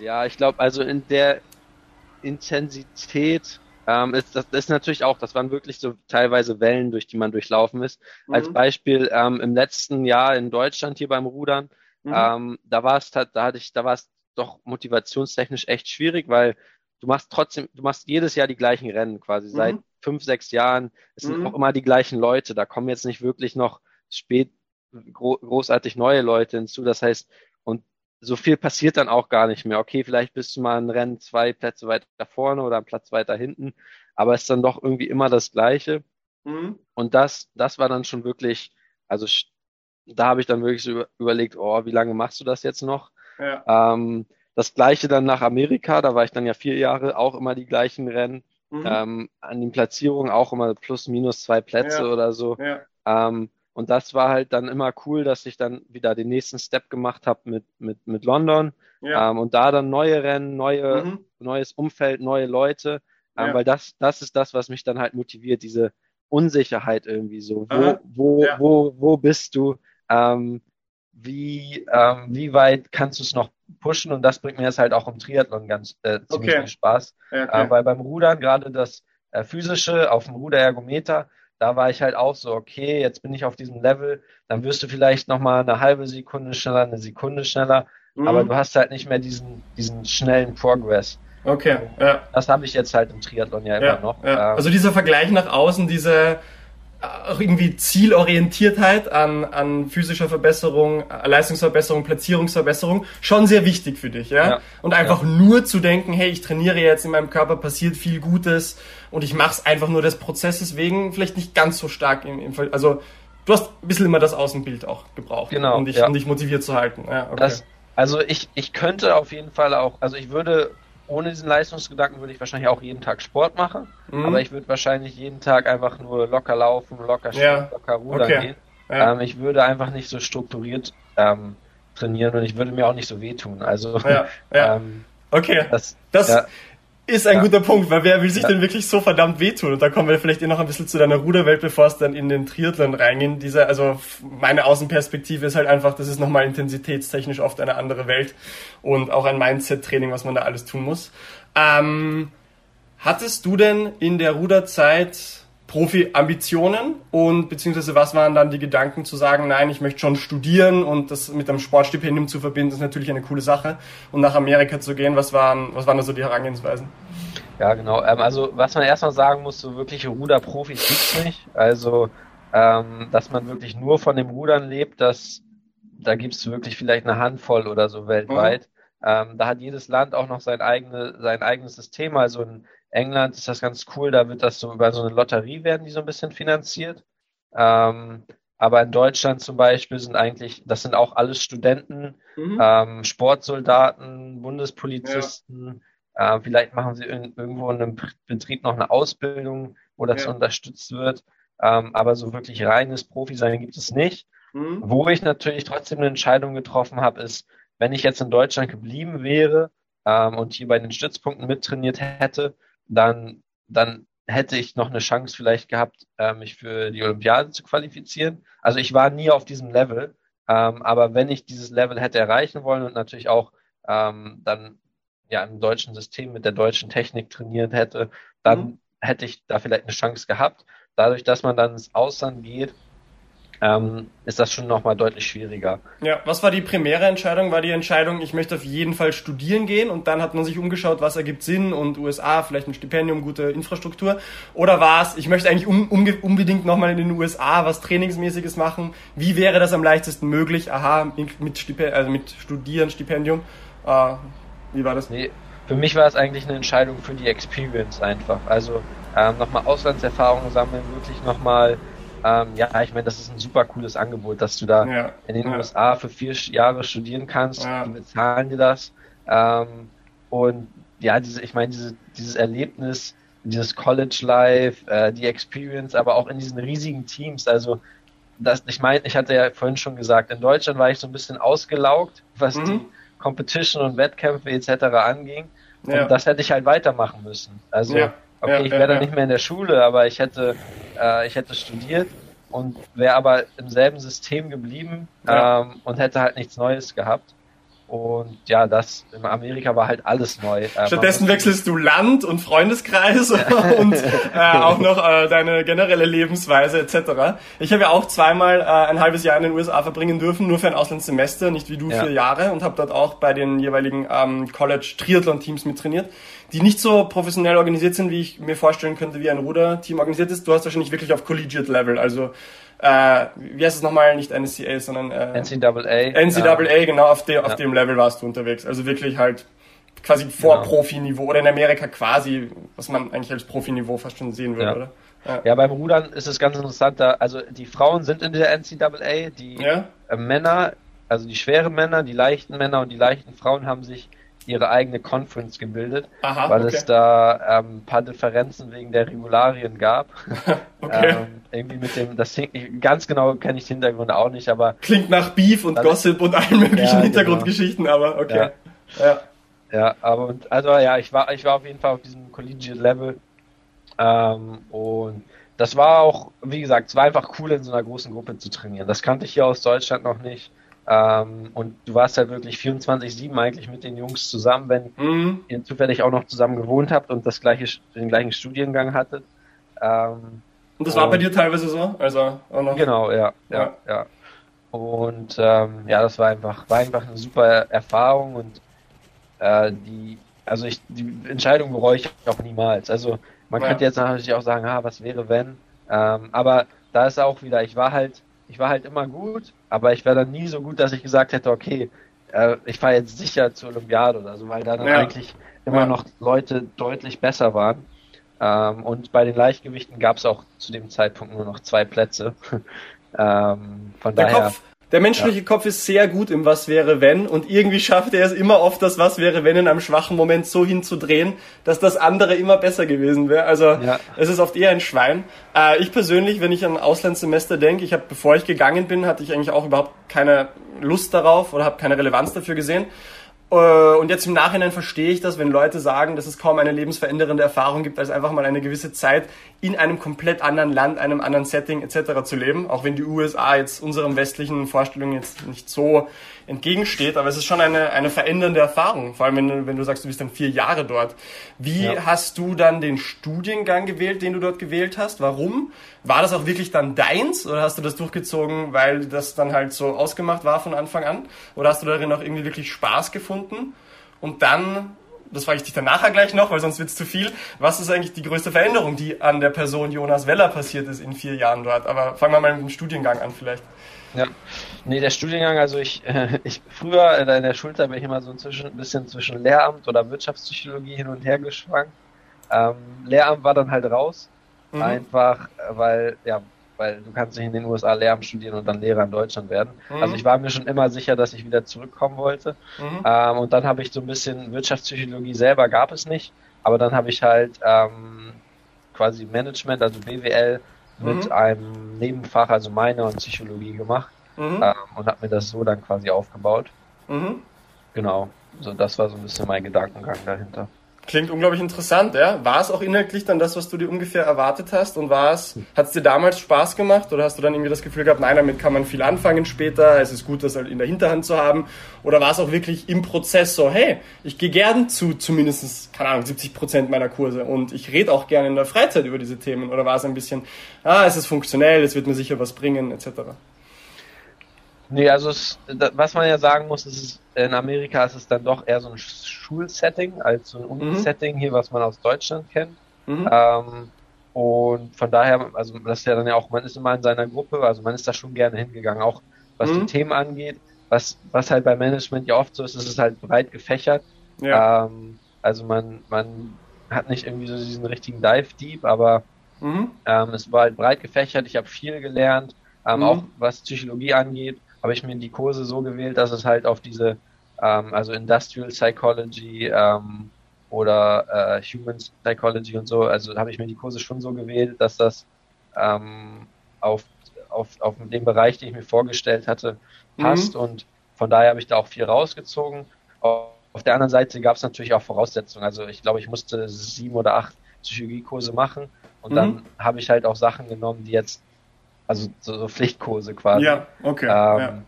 Ja, ich glaube, also in der Intensität ähm, ist, das, ist natürlich auch, das waren wirklich so teilweise Wellen, durch die man durchlaufen ist. Mhm. Als Beispiel ähm, im letzten Jahr in Deutschland hier beim Rudern, mhm. ähm, da war es, da hatte ich, da war es doch motivationstechnisch echt schwierig, weil du machst trotzdem, du machst jedes Jahr die gleichen Rennen quasi mhm. seit fünf, sechs Jahren. Es sind mhm. auch immer die gleichen Leute. Da kommen jetzt nicht wirklich noch spät gro großartig neue Leute hinzu. Das heißt, und so viel passiert dann auch gar nicht mehr. Okay, vielleicht bist du mal ein Rennen zwei Plätze weiter vorne oder einen Platz weiter hinten, aber es ist dann doch irgendwie immer das Gleiche. Mhm. Und das, das war dann schon wirklich, also da habe ich dann wirklich so überlegt, oh, wie lange machst du das jetzt noch? Ja. Ähm, das Gleiche dann nach Amerika, da war ich dann ja vier Jahre, auch immer die gleichen Rennen. Mhm. Ähm, an den Platzierungen auch immer plus minus zwei Plätze ja. oder so. Ja. Ähm, und das war halt dann immer cool, dass ich dann wieder den nächsten Step gemacht habe mit, mit, mit London. Ja. Ähm, und da dann neue Rennen, neue, mhm. neues Umfeld, neue Leute. Ähm, ja. Weil das, das ist das, was mich dann halt motiviert, diese Unsicherheit irgendwie so. Wo, wo, ja. wo, wo bist du? Ähm, wie, ähm, wie weit kannst du es noch pushen? Und das bringt mir jetzt halt auch im Triathlon ganz äh, ziemlich okay. viel Spaß. Okay. Äh, weil beim Rudern gerade das äh, physische auf dem Ruderergometer, da war ich halt auch so, okay, jetzt bin ich auf diesem Level, dann wirst du vielleicht nochmal eine halbe Sekunde schneller, eine Sekunde schneller, mhm. aber du hast halt nicht mehr diesen, diesen schnellen Progress. Okay, ja. Das habe ich jetzt halt im Triathlon ja, ja immer noch. Ja. Ähm, also dieser Vergleich nach außen, diese auch irgendwie Zielorientiertheit an, an physischer Verbesserung, Leistungsverbesserung, Platzierungsverbesserung schon sehr wichtig für dich, ja? ja. Und einfach ja. nur zu denken, hey, ich trainiere jetzt in meinem Körper, passiert viel Gutes und ich mache es einfach nur des Prozesses wegen, vielleicht nicht ganz so stark im, im Fall. Also du hast ein bisschen immer das Außenbild auch gebraucht, genau, um, dich, ja. um dich motiviert zu halten. Ja, okay. Das, also ich, ich könnte auf jeden Fall auch, also ich würde ohne diesen Leistungsgedanken würde ich wahrscheinlich auch jeden Tag Sport machen, mhm. aber ich würde wahrscheinlich jeden Tag einfach nur locker laufen, locker ja. locker rudern okay. gehen. Ja. Ähm, ich würde einfach nicht so strukturiert ähm, trainieren und ich würde mir auch nicht so wehtun. Also ja, ja. [LAUGHS] Ähm, okay. Das, das. Ist ein ja. guter Punkt, weil wer will sich ja. denn wirklich so verdammt wehtun? Und da kommen wir vielleicht eh noch ein bisschen zu deiner Ruderwelt, bevor es dann in den Triathlon reingehen. Diese, also meine Außenperspektive ist halt einfach, das ist nochmal intensitätstechnisch oft eine andere Welt und auch ein Mindset-Training, was man da alles tun muss. Ähm, hattest du denn in der Ruderzeit Profi-Ambitionen und beziehungsweise was waren dann die Gedanken zu sagen, nein, ich möchte schon studieren und das mit einem Sportstipendium zu verbinden, ist natürlich eine coole Sache. Und nach Amerika zu gehen, was waren, was waren da so die Herangehensweisen? Ja, genau. Ähm, also was man erstmal sagen muss, so wirkliche Ruderprofis gibt's nicht. Also ähm, dass man wirklich nur von dem Rudern lebt, das da gibt's wirklich vielleicht eine Handvoll oder so weltweit. Mhm. Ähm, da hat jedes Land auch noch sein, eigene, sein eigenes System. Also in England ist das ganz cool, da wird das so über so eine Lotterie werden die so ein bisschen finanziert. Ähm, Aber in Deutschland zum Beispiel sind eigentlich, das sind auch alles Studenten, mhm. ähm, Sportsoldaten, Bundespolizisten. Ja. Äh, vielleicht machen sie in, irgendwo in einem Betrieb noch eine Ausbildung, wo das ja. unterstützt wird. Ähm, aber so wirklich reines Profi-Sein gibt es nicht. Mhm. Wo ich natürlich trotzdem eine Entscheidung getroffen habe, ist, wenn ich jetzt in Deutschland geblieben wäre ähm, und hier bei den Stützpunkten mittrainiert hätte, dann, dann hätte ich noch eine Chance vielleicht gehabt, äh, mich für die Olympiade zu qualifizieren. Also ich war nie auf diesem Level, ähm, aber wenn ich dieses Level hätte erreichen wollen und natürlich auch ähm, dann ja im deutschen System mit der deutschen Technik trainiert hätte, dann mhm. hätte ich da vielleicht eine Chance gehabt. Dadurch, dass man dann ins Ausland geht, ähm, ist das schon nochmal deutlich schwieriger. Ja, was war die primäre Entscheidung? War die Entscheidung, ich möchte auf jeden Fall studieren gehen und dann hat man sich umgeschaut, was ergibt Sinn und USA, vielleicht ein Stipendium, gute Infrastruktur? Oder war es, ich möchte eigentlich um, um, unbedingt nochmal in den USA was Trainingsmäßiges machen? Wie wäre das am leichtesten möglich? Aha, mit, Stipend, also mit Studieren, Stipendium. Äh, wie war das? Nee, für mich war es eigentlich eine Entscheidung für die Experience einfach. Also ähm, nochmal Auslandserfahrungen sammeln, wirklich nochmal ähm, ja, ich meine, das ist ein super cooles Angebot, dass du da ja, in den ja. USA für vier Jahre studieren kannst. Ja. Die bezahlen dir das. Ähm, und ja, diese, ich meine, diese, dieses Erlebnis, dieses College Life, äh, die Experience, aber auch in diesen riesigen Teams. Also, das, ich meine, ich hatte ja vorhin schon gesagt, in Deutschland war ich so ein bisschen ausgelaugt, was mhm. die Competition und Wettkämpfe etc. anging. Und das hätte ich halt weitermachen müssen. Also, Okay, ja, ich wäre ja, dann nicht mehr in der Schule, aber ich hätte, äh, ich hätte studiert und wäre aber im selben System geblieben ähm, und hätte halt nichts Neues gehabt. Und ja, das in Amerika war halt alles neu. Äh, Stattdessen wechselst du Land und Freundeskreis [LAUGHS] [LAUGHS] und äh, auch noch äh, deine generelle Lebensweise etc. Ich habe ja auch zweimal äh, ein halbes Jahr in den USA verbringen dürfen, nur für ein Auslandssemester, nicht wie du ja. vier Jahre und habe dort auch bei den jeweiligen ähm, College Triathlon Teams mittrainiert die nicht so professionell organisiert sind, wie ich mir vorstellen könnte, wie ein Ruderteam organisiert ist. Du hast wahrscheinlich wirklich auf Collegiate Level, also äh, wie heißt es nochmal, nicht NCA, sondern äh, NCAA. NCAA, genau, auf, de, auf ja. dem Level warst du unterwegs. Also wirklich halt quasi vor genau. Profiniveau oder in Amerika quasi, was man eigentlich als Profiniveau fast schon sehen würde, ja. oder? Ja. ja, beim Rudern ist es ganz interessant, da, also die Frauen sind in der NCAA, die ja. Männer, also die schweren Männer, die leichten Männer und die leichten Frauen haben sich ihre eigene Conference gebildet, Aha, weil okay. es da ähm, paar Differenzen wegen der Regularien gab. [LAUGHS] okay. ähm, irgendwie mit dem, das ganz genau kenne ich den Hintergrund auch nicht, aber klingt nach Beef und Gossip und allen möglichen ja, genau. Hintergrundgeschichten, genau. aber okay. Ja. ja. Ja, aber also ja, ich war ich war auf jeden Fall auf diesem Collegiate Level ähm, und das war auch, wie gesagt, es war einfach cool in so einer großen Gruppe zu trainieren. Das kannte ich hier aus Deutschland noch nicht. Ähm, und du warst halt wirklich 24-7 eigentlich mit den Jungs zusammen, wenn mhm. ihr zufällig auch noch zusammen gewohnt habt und das gleiche, den gleichen Studiengang hattet. Ähm, und das war bei dir teilweise so? Also? Genau, ja, ja, ja. ja. Und ähm, ja, das war einfach, war einfach eine super Erfahrung und äh, die, also ich, die Entscheidung bereue ich auch niemals. Also man ja. könnte jetzt natürlich auch sagen, ah, was wäre wenn? Ähm, aber da ist auch wieder, ich war halt ich war halt immer gut, aber ich war dann nie so gut, dass ich gesagt hätte, okay, äh, ich fahre jetzt sicher zur Olympiade oder so, weil da dann ja. eigentlich immer ja. noch Leute deutlich besser waren. Ähm, und bei den Leichtgewichten gab es auch zu dem Zeitpunkt nur noch zwei Plätze. [LAUGHS] ähm, von Der daher. Kopf, der menschliche ja. Kopf ist sehr gut im Was wäre wenn und irgendwie schafft er es immer oft, das Was wäre wenn in einem schwachen Moment so hinzudrehen, dass das andere immer besser gewesen wäre. Also ja. es ist oft eher ein Schwein. Äh, ich persönlich, wenn ich an Auslandssemester denke, ich habe, bevor ich gegangen bin, hatte ich eigentlich auch überhaupt keine Lust darauf oder habe keine Relevanz dafür gesehen. Äh, und jetzt im Nachhinein verstehe ich das, wenn Leute sagen, dass es kaum eine lebensverändernde Erfahrung gibt, als einfach mal eine gewisse Zeit in einem komplett anderen Land, einem anderen Setting etc. zu leben. Auch wenn die USA jetzt unseren westlichen Vorstellungen jetzt nicht so entgegensteht, aber es ist schon eine, eine verändernde Erfahrung, vor allem wenn du, wenn du sagst, du bist dann vier Jahre dort. Wie ja. hast du dann den Studiengang gewählt, den du dort gewählt hast? Warum? War das auch wirklich dann deins oder hast du das durchgezogen, weil das dann halt so ausgemacht war von Anfang an? Oder hast du darin auch irgendwie wirklich Spaß gefunden? Und dann das frage ich dich dann nachher gleich noch, weil sonst wird es zu viel. Was ist eigentlich die größte Veränderung, die an der Person Jonas Weller passiert ist in vier Jahren dort? Aber fangen wir mal mit dem Studiengang an vielleicht. Ja. Nee, der Studiengang, also ich, äh, [LAUGHS] ich früher in der Schulzeit bin ich immer so ein, ein bisschen zwischen Lehramt oder Wirtschaftspsychologie hin und her geschwankt. Ähm, Lehramt war dann halt raus. Mhm. Einfach, weil, ja, weil du kannst nicht in den USA Lehramt studieren und dann Lehrer in Deutschland werden. Mhm. Also ich war mir schon immer sicher, dass ich wieder zurückkommen wollte. Mhm. Ähm, und dann habe ich so ein bisschen Wirtschaftspsychologie selber gab es nicht, aber dann habe ich halt ähm, quasi Management, also BWL mit mhm. einem Nebenfach, also meine und Psychologie gemacht mhm. ähm, und habe mir das so dann quasi aufgebaut. Mhm. Genau, so das war so ein bisschen mein Gedankengang dahinter. Klingt unglaublich interessant, ja. War es auch inhaltlich dann das, was du dir ungefähr erwartet hast? Und war es, hat es dir damals Spaß gemacht? Oder hast du dann irgendwie das Gefühl gehabt, nein, damit kann man viel anfangen später, es ist gut, das halt in der Hinterhand zu haben? Oder war es auch wirklich im Prozess so, hey, ich gehe gern zu zumindest, keine Ahnung, 70 Prozent meiner Kurse und ich rede auch gerne in der Freizeit über diese Themen? Oder war es ein bisschen, ah, es ist funktionell, es wird mir sicher was bringen, etc.? Nee, also es, was man ja sagen muss, ist, in Amerika ist es dann doch eher so ein Schulsetting als so ein mhm. Uni-Setting hier, was man aus Deutschland kennt. Mhm. Ähm, und von daher, also das ist ja dann ja auch, man ist immer in seiner Gruppe, also man ist da schon gerne hingegangen, auch was mhm. die Themen angeht. Was, was halt beim Management ja oft so ist, ist es halt breit gefächert. Ja. Ähm, also man, man hat nicht irgendwie so diesen richtigen Dive Deep, aber mhm. ähm, es war halt breit gefächert. Ich habe viel gelernt, ähm, mhm. auch was Psychologie angeht habe ich mir die Kurse so gewählt, dass es halt auf diese, ähm, also Industrial Psychology ähm, oder äh, Human Psychology und so, also habe ich mir die Kurse schon so gewählt, dass das ähm, auf, auf, auf den Bereich, den ich mir vorgestellt hatte, passt mhm. und von daher habe ich da auch viel rausgezogen. Auf der anderen Seite gab es natürlich auch Voraussetzungen. Also ich glaube, ich musste sieben oder acht Psychologiekurse machen und mhm. dann habe ich halt auch Sachen genommen, die jetzt also so, so Pflichtkurse quasi. Ja, okay. Ähm, ja.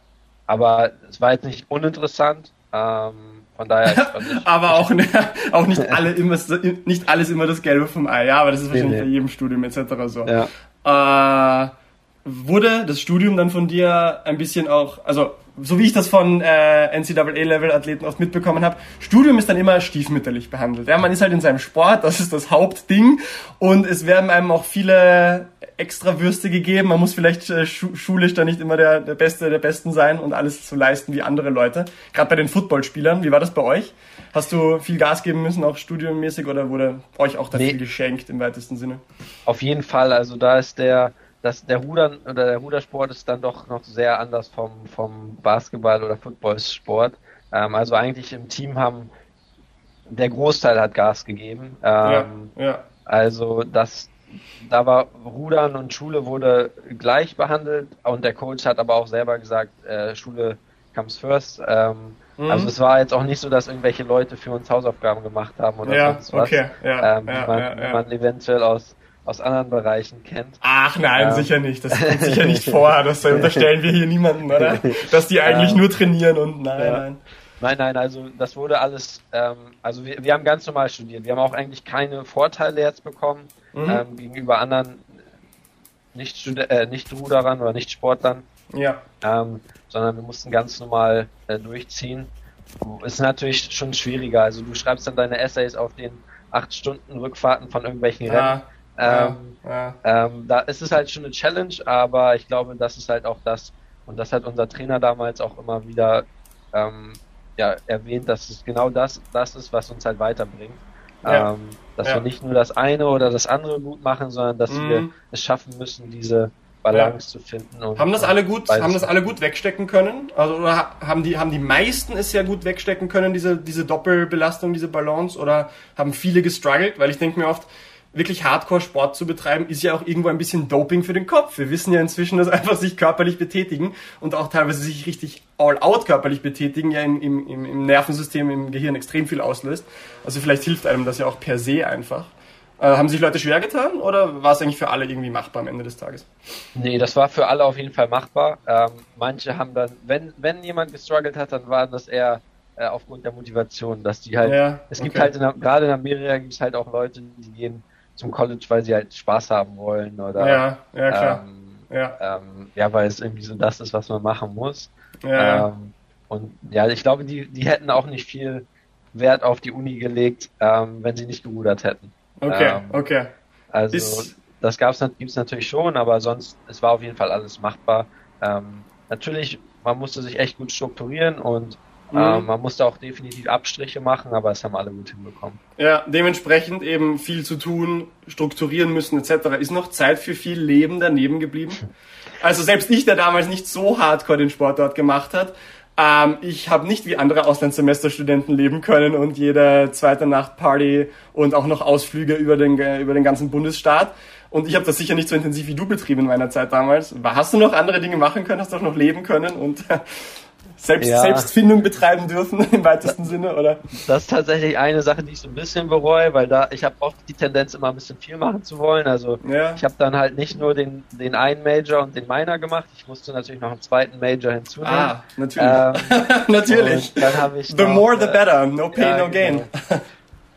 Aber es war jetzt nicht uninteressant. Ähm, von daher. [LAUGHS] aber auch, ne, auch nicht alle immer, nicht alles immer das Gelbe vom Ei. Ja, aber das ist wahrscheinlich nee, nee. bei jedem Studium etc. so. Ja. Äh, wurde das Studium dann von dir ein bisschen auch, also so wie ich das von äh, NCAA-Level-Athleten oft mitbekommen habe, Studium ist dann immer stiefmütterlich behandelt. Ja, man ist halt in seinem Sport, das ist das Hauptding und es werden einem auch viele extra Würste gegeben. Man muss vielleicht äh, schulisch da nicht immer der, der Beste der Besten sein und alles so leisten wie andere Leute. Gerade bei den Footballspielern, wie war das bei euch? Hast du viel Gas geben müssen, auch studiummäßig, oder wurde euch auch da nee. viel geschenkt im weitesten Sinne? Auf jeden Fall, also da ist der das, der Rudern oder der Rudersport ist dann doch noch sehr anders vom, vom Basketball oder Footballsport. Ähm, also eigentlich im Team haben der Großteil hat Gas gegeben. Ähm, ja, ja. Also das, da war Rudern und Schule wurde gleich behandelt und der Coach hat aber auch selber gesagt, äh, Schule comes first. Ähm, mhm. Also es war jetzt auch nicht so, dass irgendwelche Leute für uns Hausaufgaben gemacht haben oder ja, sonst was, okay. ja, ähm, ja, man, ja, man eventuell aus aus anderen Bereichen kennt. Ach nein, ähm. sicher nicht. Das kommt sicher nicht [LAUGHS] vor. Das unterstellen wir hier niemanden, oder? [LAUGHS] Dass die eigentlich nur trainieren und nein, ja. nein. Nein, nein, also das wurde alles, ähm, also wir, wir haben ganz normal studiert. Wir haben auch eigentlich keine Vorteile jetzt bekommen mhm. ähm, gegenüber anderen nicht, äh, nicht Ruderern oder nicht Sportlern. Ja. Ähm, sondern wir mussten ganz normal äh, durchziehen. Ist natürlich schon schwieriger. Also du schreibst dann deine Essays auf den acht Stunden Rückfahrten von irgendwelchen Rennen. Ja. Ähm, ja, Ähm, da ist es halt schon eine Challenge, aber ich glaube, das ist halt auch das, und das hat unser Trainer damals auch immer wieder ähm, ja, erwähnt, dass es genau das, das ist, was uns halt weiterbringt. Ja. Ähm, dass wir nicht nur das eine oder das andere gut machen, sondern dass mhm. wir es schaffen müssen, diese Balance zu finden. Und, haben das alle gut, haben das alle gut wegstecken können? Also oder haben die, haben die meisten es sehr gut wegstecken können, diese, diese Doppelbelastung, diese Balance, oder haben viele gestruggelt? Weil ich denke mir oft, wirklich Hardcore-Sport zu betreiben, ist ja auch irgendwo ein bisschen Doping für den Kopf. Wir wissen ja inzwischen, dass einfach sich körperlich betätigen und auch teilweise sich richtig all-out körperlich betätigen, ja im, im, im Nervensystem, im Gehirn extrem viel auslöst. Also vielleicht hilft einem das ja auch per se einfach. Äh, haben sich Leute schwer getan oder war es eigentlich für alle irgendwie machbar am Ende des Tages? Nee, das war für alle auf jeden Fall machbar. Ähm, manche haben dann, wenn, wenn jemand gestruggelt hat, dann war das eher äh, aufgrund der Motivation, dass die halt, ja, es gibt okay. halt, in, gerade in Amerika gibt es halt auch Leute, die gehen zum College, weil sie halt Spaß haben wollen oder ja, ja, klar. Ähm, ja. Ähm, ja, weil es irgendwie so das ist, was man machen muss. Ja. Ähm, und ja, ich glaube, die, die hätten auch nicht viel Wert auf die Uni gelegt, ähm, wenn sie nicht gerudert hätten. Okay, ähm, okay. Also ist... das gab's gibt's natürlich schon, aber sonst es war auf jeden Fall alles machbar. Ähm, natürlich, man musste sich echt gut strukturieren und Mhm. Ähm, man musste auch definitiv Abstriche machen, aber es haben alle gut hinbekommen. Ja, dementsprechend eben viel zu tun, strukturieren müssen etc. Ist noch Zeit für viel Leben daneben geblieben? [LAUGHS] Also selbst ich, der damals nicht so hardcore den Sport dort gemacht hat, ähm, ich habe nicht wie andere Auslandssemesterstudenten leben können und jede zweite Nacht Party und auch noch Ausflüge über den, über den ganzen Bundesstaat. Und ich habe das sicher nicht so intensiv wie du betrieben in meiner Zeit damals. Hast du noch andere Dinge machen können? Hast du auch noch leben können und [LAUGHS] selbst, ja. Selbstfindung betreiben dürfen im weitesten das, Sinne, oder? Das ist tatsächlich eine Sache, die ich so ein bisschen bereue, weil da ich habe oft die Tendenz, immer ein bisschen viel machen zu wollen. Also ja. ich habe dann halt nicht nur den, den einen Major und den Minor gemacht, ich musste natürlich noch einen zweiten Major hinzunehmen. Ah, natürlich. Ähm, [LAUGHS] natürlich. Dann habe ich the noch, more the äh, better, no pain, ja, no gain. Genau.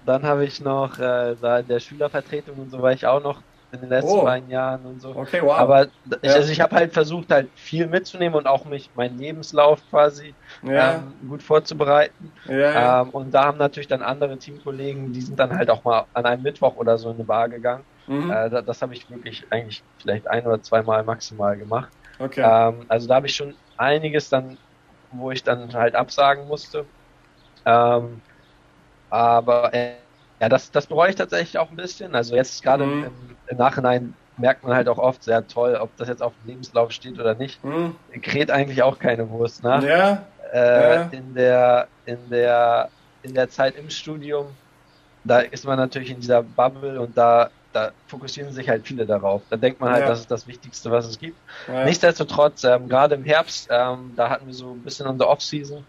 Dann habe ich noch äh, da in der Schülervertretung und so war ich auch noch in den letzten oh. beiden Jahren und so. Okay, wow. Aber ich, ja. also ich habe halt versucht, halt viel mitzunehmen und auch mich meinen Lebenslauf quasi ja. ähm, gut vorzubereiten. Ja, ähm, und da haben natürlich dann andere Teamkollegen, die sind dann halt auch mal an einem Mittwoch oder so in eine Bar gegangen. Mhm. Äh, das, das habe ich wirklich eigentlich vielleicht ein oder zweimal maximal gemacht. Okay. Ähm, also da habe ich schon einiges dann, wo ich dann halt absagen musste. Ähm, aber äh, ja, das, das bereue ich tatsächlich auch ein bisschen. Also jetzt gerade mhm. im, im, Nachhinein merkt man halt auch oft sehr toll, ob das jetzt auf dem Lebenslauf steht oder nicht. Mhm. Kräht eigentlich auch keine Wurst nach. Ja. Äh, ja. In der, in der, in der Zeit im Studium, da ist man natürlich in dieser Bubble und da, da fokussieren sich halt viele darauf. Da denkt man halt, ja. das ist das Wichtigste, was es gibt. Ja. Nichtsdestotrotz, ähm, gerade im Herbst, ähm, da hatten wir so ein bisschen unsere Off-Season,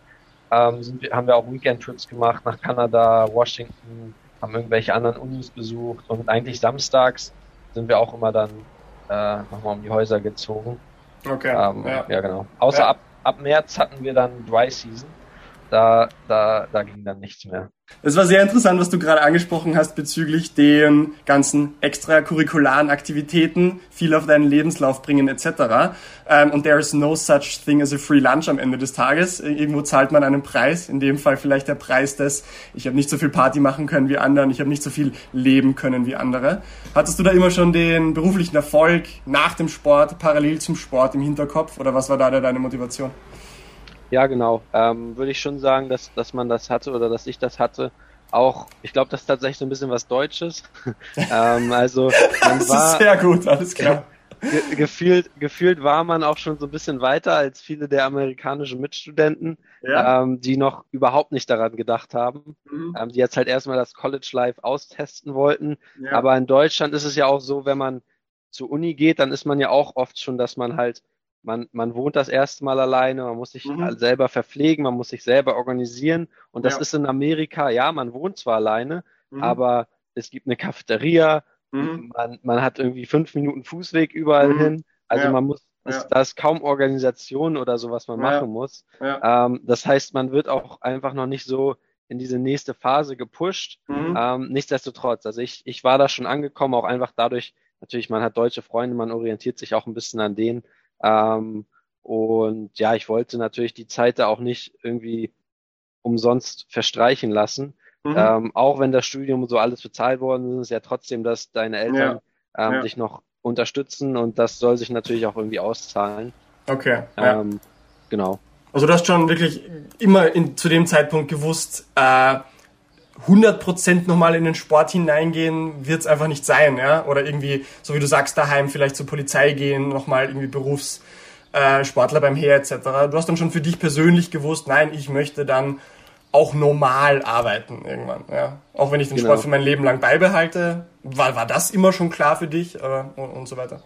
ähm, sind, haben wir auch Weekend-Trips gemacht nach Kanada, Washington, haben irgendwelche anderen Unis besucht und eigentlich samstags sind wir auch immer dann äh, nochmal um die Häuser gezogen. Okay. Ähm, ja. ja. genau. Außer ja. ab, ab März hatten wir dann Dry Season da, da, da ging dann nichts mehr. Es war sehr interessant, was du gerade angesprochen hast bezüglich den ganzen extracurricularen Aktivitäten, viel auf deinen Lebenslauf bringen etc. Ähm, und there is no such thing as a free lunch am Ende des Tages. Irgendwo zahlt man einen Preis, in dem Fall vielleicht der Preis des, ich habe nicht so viel Party machen können wie anderen, ich habe nicht so viel leben können wie andere. Hattest du da immer schon den beruflichen Erfolg nach dem Sport, parallel zum Sport im Hinterkopf oder was war da deine Motivation? Ja, genau. Ähm, Würde ich schon sagen, dass, dass man das hatte oder dass ich das hatte. Auch, ich glaube, das ist tatsächlich so ein bisschen was Deutsches. [LAUGHS] ähm, also man [LAUGHS] das war, ist sehr gut, alles klar. Ge gefühlt, gefühlt war man auch schon so ein bisschen weiter als viele der amerikanischen Mitstudenten, ja. ähm, die noch überhaupt nicht daran gedacht haben, mhm. ähm, die jetzt halt erstmal das College Life austesten wollten. Ja. Aber in Deutschland ist es ja auch so, wenn man zur Uni geht, dann ist man ja auch oft schon, dass man halt man, man wohnt das erste Mal alleine, man muss sich mhm. selber verpflegen, man muss sich selber organisieren. Und das ja. ist in Amerika, ja, man wohnt zwar alleine, mhm. aber es gibt eine Cafeteria, mhm. man, man hat irgendwie fünf Minuten Fußweg überall mhm. hin. Also ja. man muss, es, da ist kaum Organisation oder so, was man ja. machen muss. Ähm, das heißt, man wird auch einfach noch nicht so in diese nächste Phase gepusht. Mhm. Ähm, nichtsdestotrotz, also ich, ich war da schon angekommen, auch einfach dadurch, natürlich, man hat deutsche Freunde, man orientiert sich auch ein bisschen an denen. Ähm, und ja, ich wollte natürlich die Zeit da auch nicht irgendwie umsonst verstreichen lassen. Mhm. Ähm, auch wenn das Studium so alles bezahlt worden ist, ist ja trotzdem, dass deine Eltern ja. Ähm, ja. dich noch unterstützen und das soll sich natürlich auch irgendwie auszahlen. Okay. Ähm, Genau. Also du hast schon wirklich immer in, zu dem Zeitpunkt gewusst, äh, 100% nochmal in den Sport hineingehen wird es einfach nicht sein, ja? Oder irgendwie, so wie du sagst, daheim vielleicht zur Polizei gehen, nochmal irgendwie Berufssportler äh, beim Heer etc. Du hast dann schon für dich persönlich gewusst, nein, ich möchte dann auch normal arbeiten irgendwann, ja? Auch wenn ich den genau. Sport für mein Leben lang beibehalte, war, war das immer schon klar für dich äh, und, und so weiter?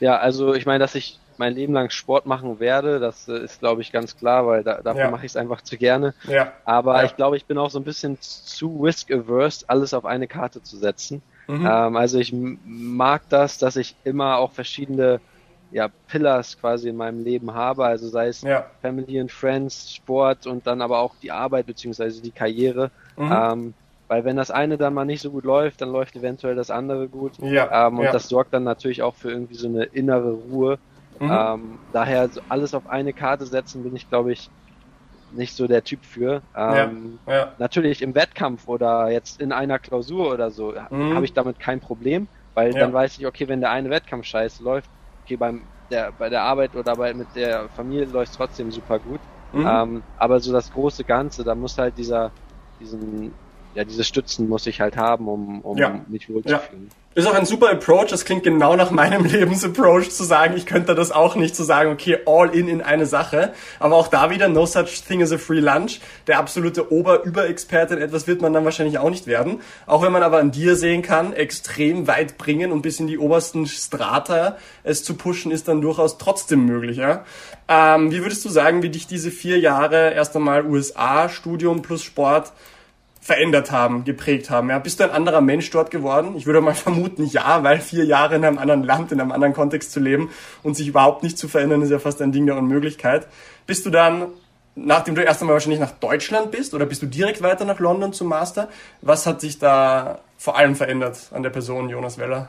Ja, also ich meine, dass ich mein Leben lang Sport machen werde. Das äh, ist, glaube ich, ganz klar, weil da, dafür ja. mache ich es einfach zu gerne. Ja. Aber ja. ich glaube, ich bin auch so ein bisschen zu risk-averse, alles auf eine Karte zu setzen. Mhm. Ähm, also ich mag das, dass ich immer auch verschiedene ja, Pillars quasi in meinem Leben habe, also sei es ja. Family and Friends, Sport und dann aber auch die Arbeit beziehungsweise die Karriere. Mhm. Ähm, weil wenn das eine dann mal nicht so gut läuft, dann läuft eventuell das andere gut. Ja, ähm, und das sorgt dann natürlich auch für irgendwie so eine innere Ruhe. Mhm. Ähm, daher so alles auf eine Karte setzen bin ich, glaube ich, nicht so der Typ für. Ähm, ja, ja. Natürlich im Wettkampf oder jetzt in einer Klausur oder so mhm. habe ich damit kein Problem, weil ja. dann weiß ich, okay, wenn der eine Wettkampf scheiße läuft, okay, beim der, bei der Arbeit oder bei, mit der Familie läuft es trotzdem super gut. Mhm. Ähm, aber so das große Ganze, da muss halt dieser, diesen, ja, diese Stützen muss ich halt haben, um, um ja. mich wohlzufühlen. Ja. Ist auch ein super Approach. Das klingt genau nach meinem [LAUGHS] Lebensapproach zu sagen, ich könnte das auch nicht zu sagen, okay, all in in eine Sache. Aber auch da wieder, no such thing as a free lunch. Der absolute Ober-Über-Experte in etwas wird man dann wahrscheinlich auch nicht werden. Auch wenn man aber an dir sehen kann, extrem weit bringen und bis in die obersten Strata es zu pushen, ist dann durchaus trotzdem möglich. Ja? Ähm, wie würdest du sagen, wie dich diese vier Jahre erst einmal USA, Studium plus Sport verändert haben, geprägt haben. Ja, bist du ein anderer Mensch dort geworden? Ich würde mal [LAUGHS] vermuten, ja, weil vier Jahre in einem anderen Land, in einem anderen Kontext zu leben und sich überhaupt nicht zu verändern, ist ja fast ein Ding der Unmöglichkeit. Bist du dann, nachdem du erst einmal wahrscheinlich nach Deutschland bist, oder bist du direkt weiter nach London zum Master? Was hat sich da vor allem verändert an der Person Jonas Weller?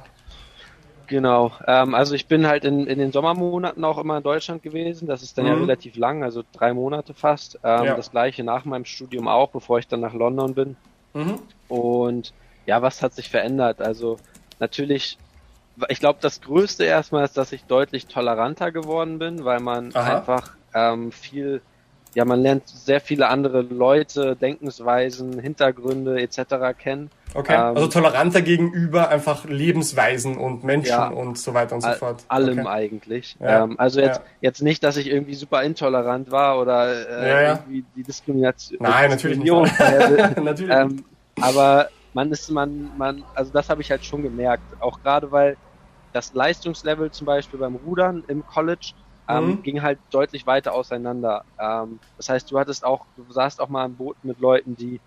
Genau. Ähm, also ich bin halt in, in den Sommermonaten auch immer in Deutschland gewesen. Das ist dann mhm. ja relativ lang, also drei Monate fast. Ähm, ja. Das gleiche nach meinem Studium auch, bevor ich dann nach London bin. Mhm. Und ja, was hat sich verändert? Also natürlich, ich glaube, das Größte erstmal ist, dass ich deutlich toleranter geworden bin, weil man Aha. einfach ähm, viel ja, man lernt sehr viele andere Leute, Denkensweisen, Hintergründe etc. kennen. Okay, ähm, also toleranter gegenüber einfach Lebensweisen und Menschen ja, und so weiter und so fort. Allem okay. eigentlich. Ja, ähm, also jetzt, ja. jetzt nicht, dass ich irgendwie super intolerant war oder äh, irgendwie die Diskrimination. Nein, natürlich nicht. [LAUGHS] natürlich. Ähm, aber man ist, man, man, also das habe ich halt schon gemerkt. Auch gerade weil das Leistungslevel zum Beispiel beim Rudern im College ähm, mhm. ging halt deutlich weiter auseinander. Ähm, das heißt, du hattest auch, du saßt auch mal im Boot mit Leuten, die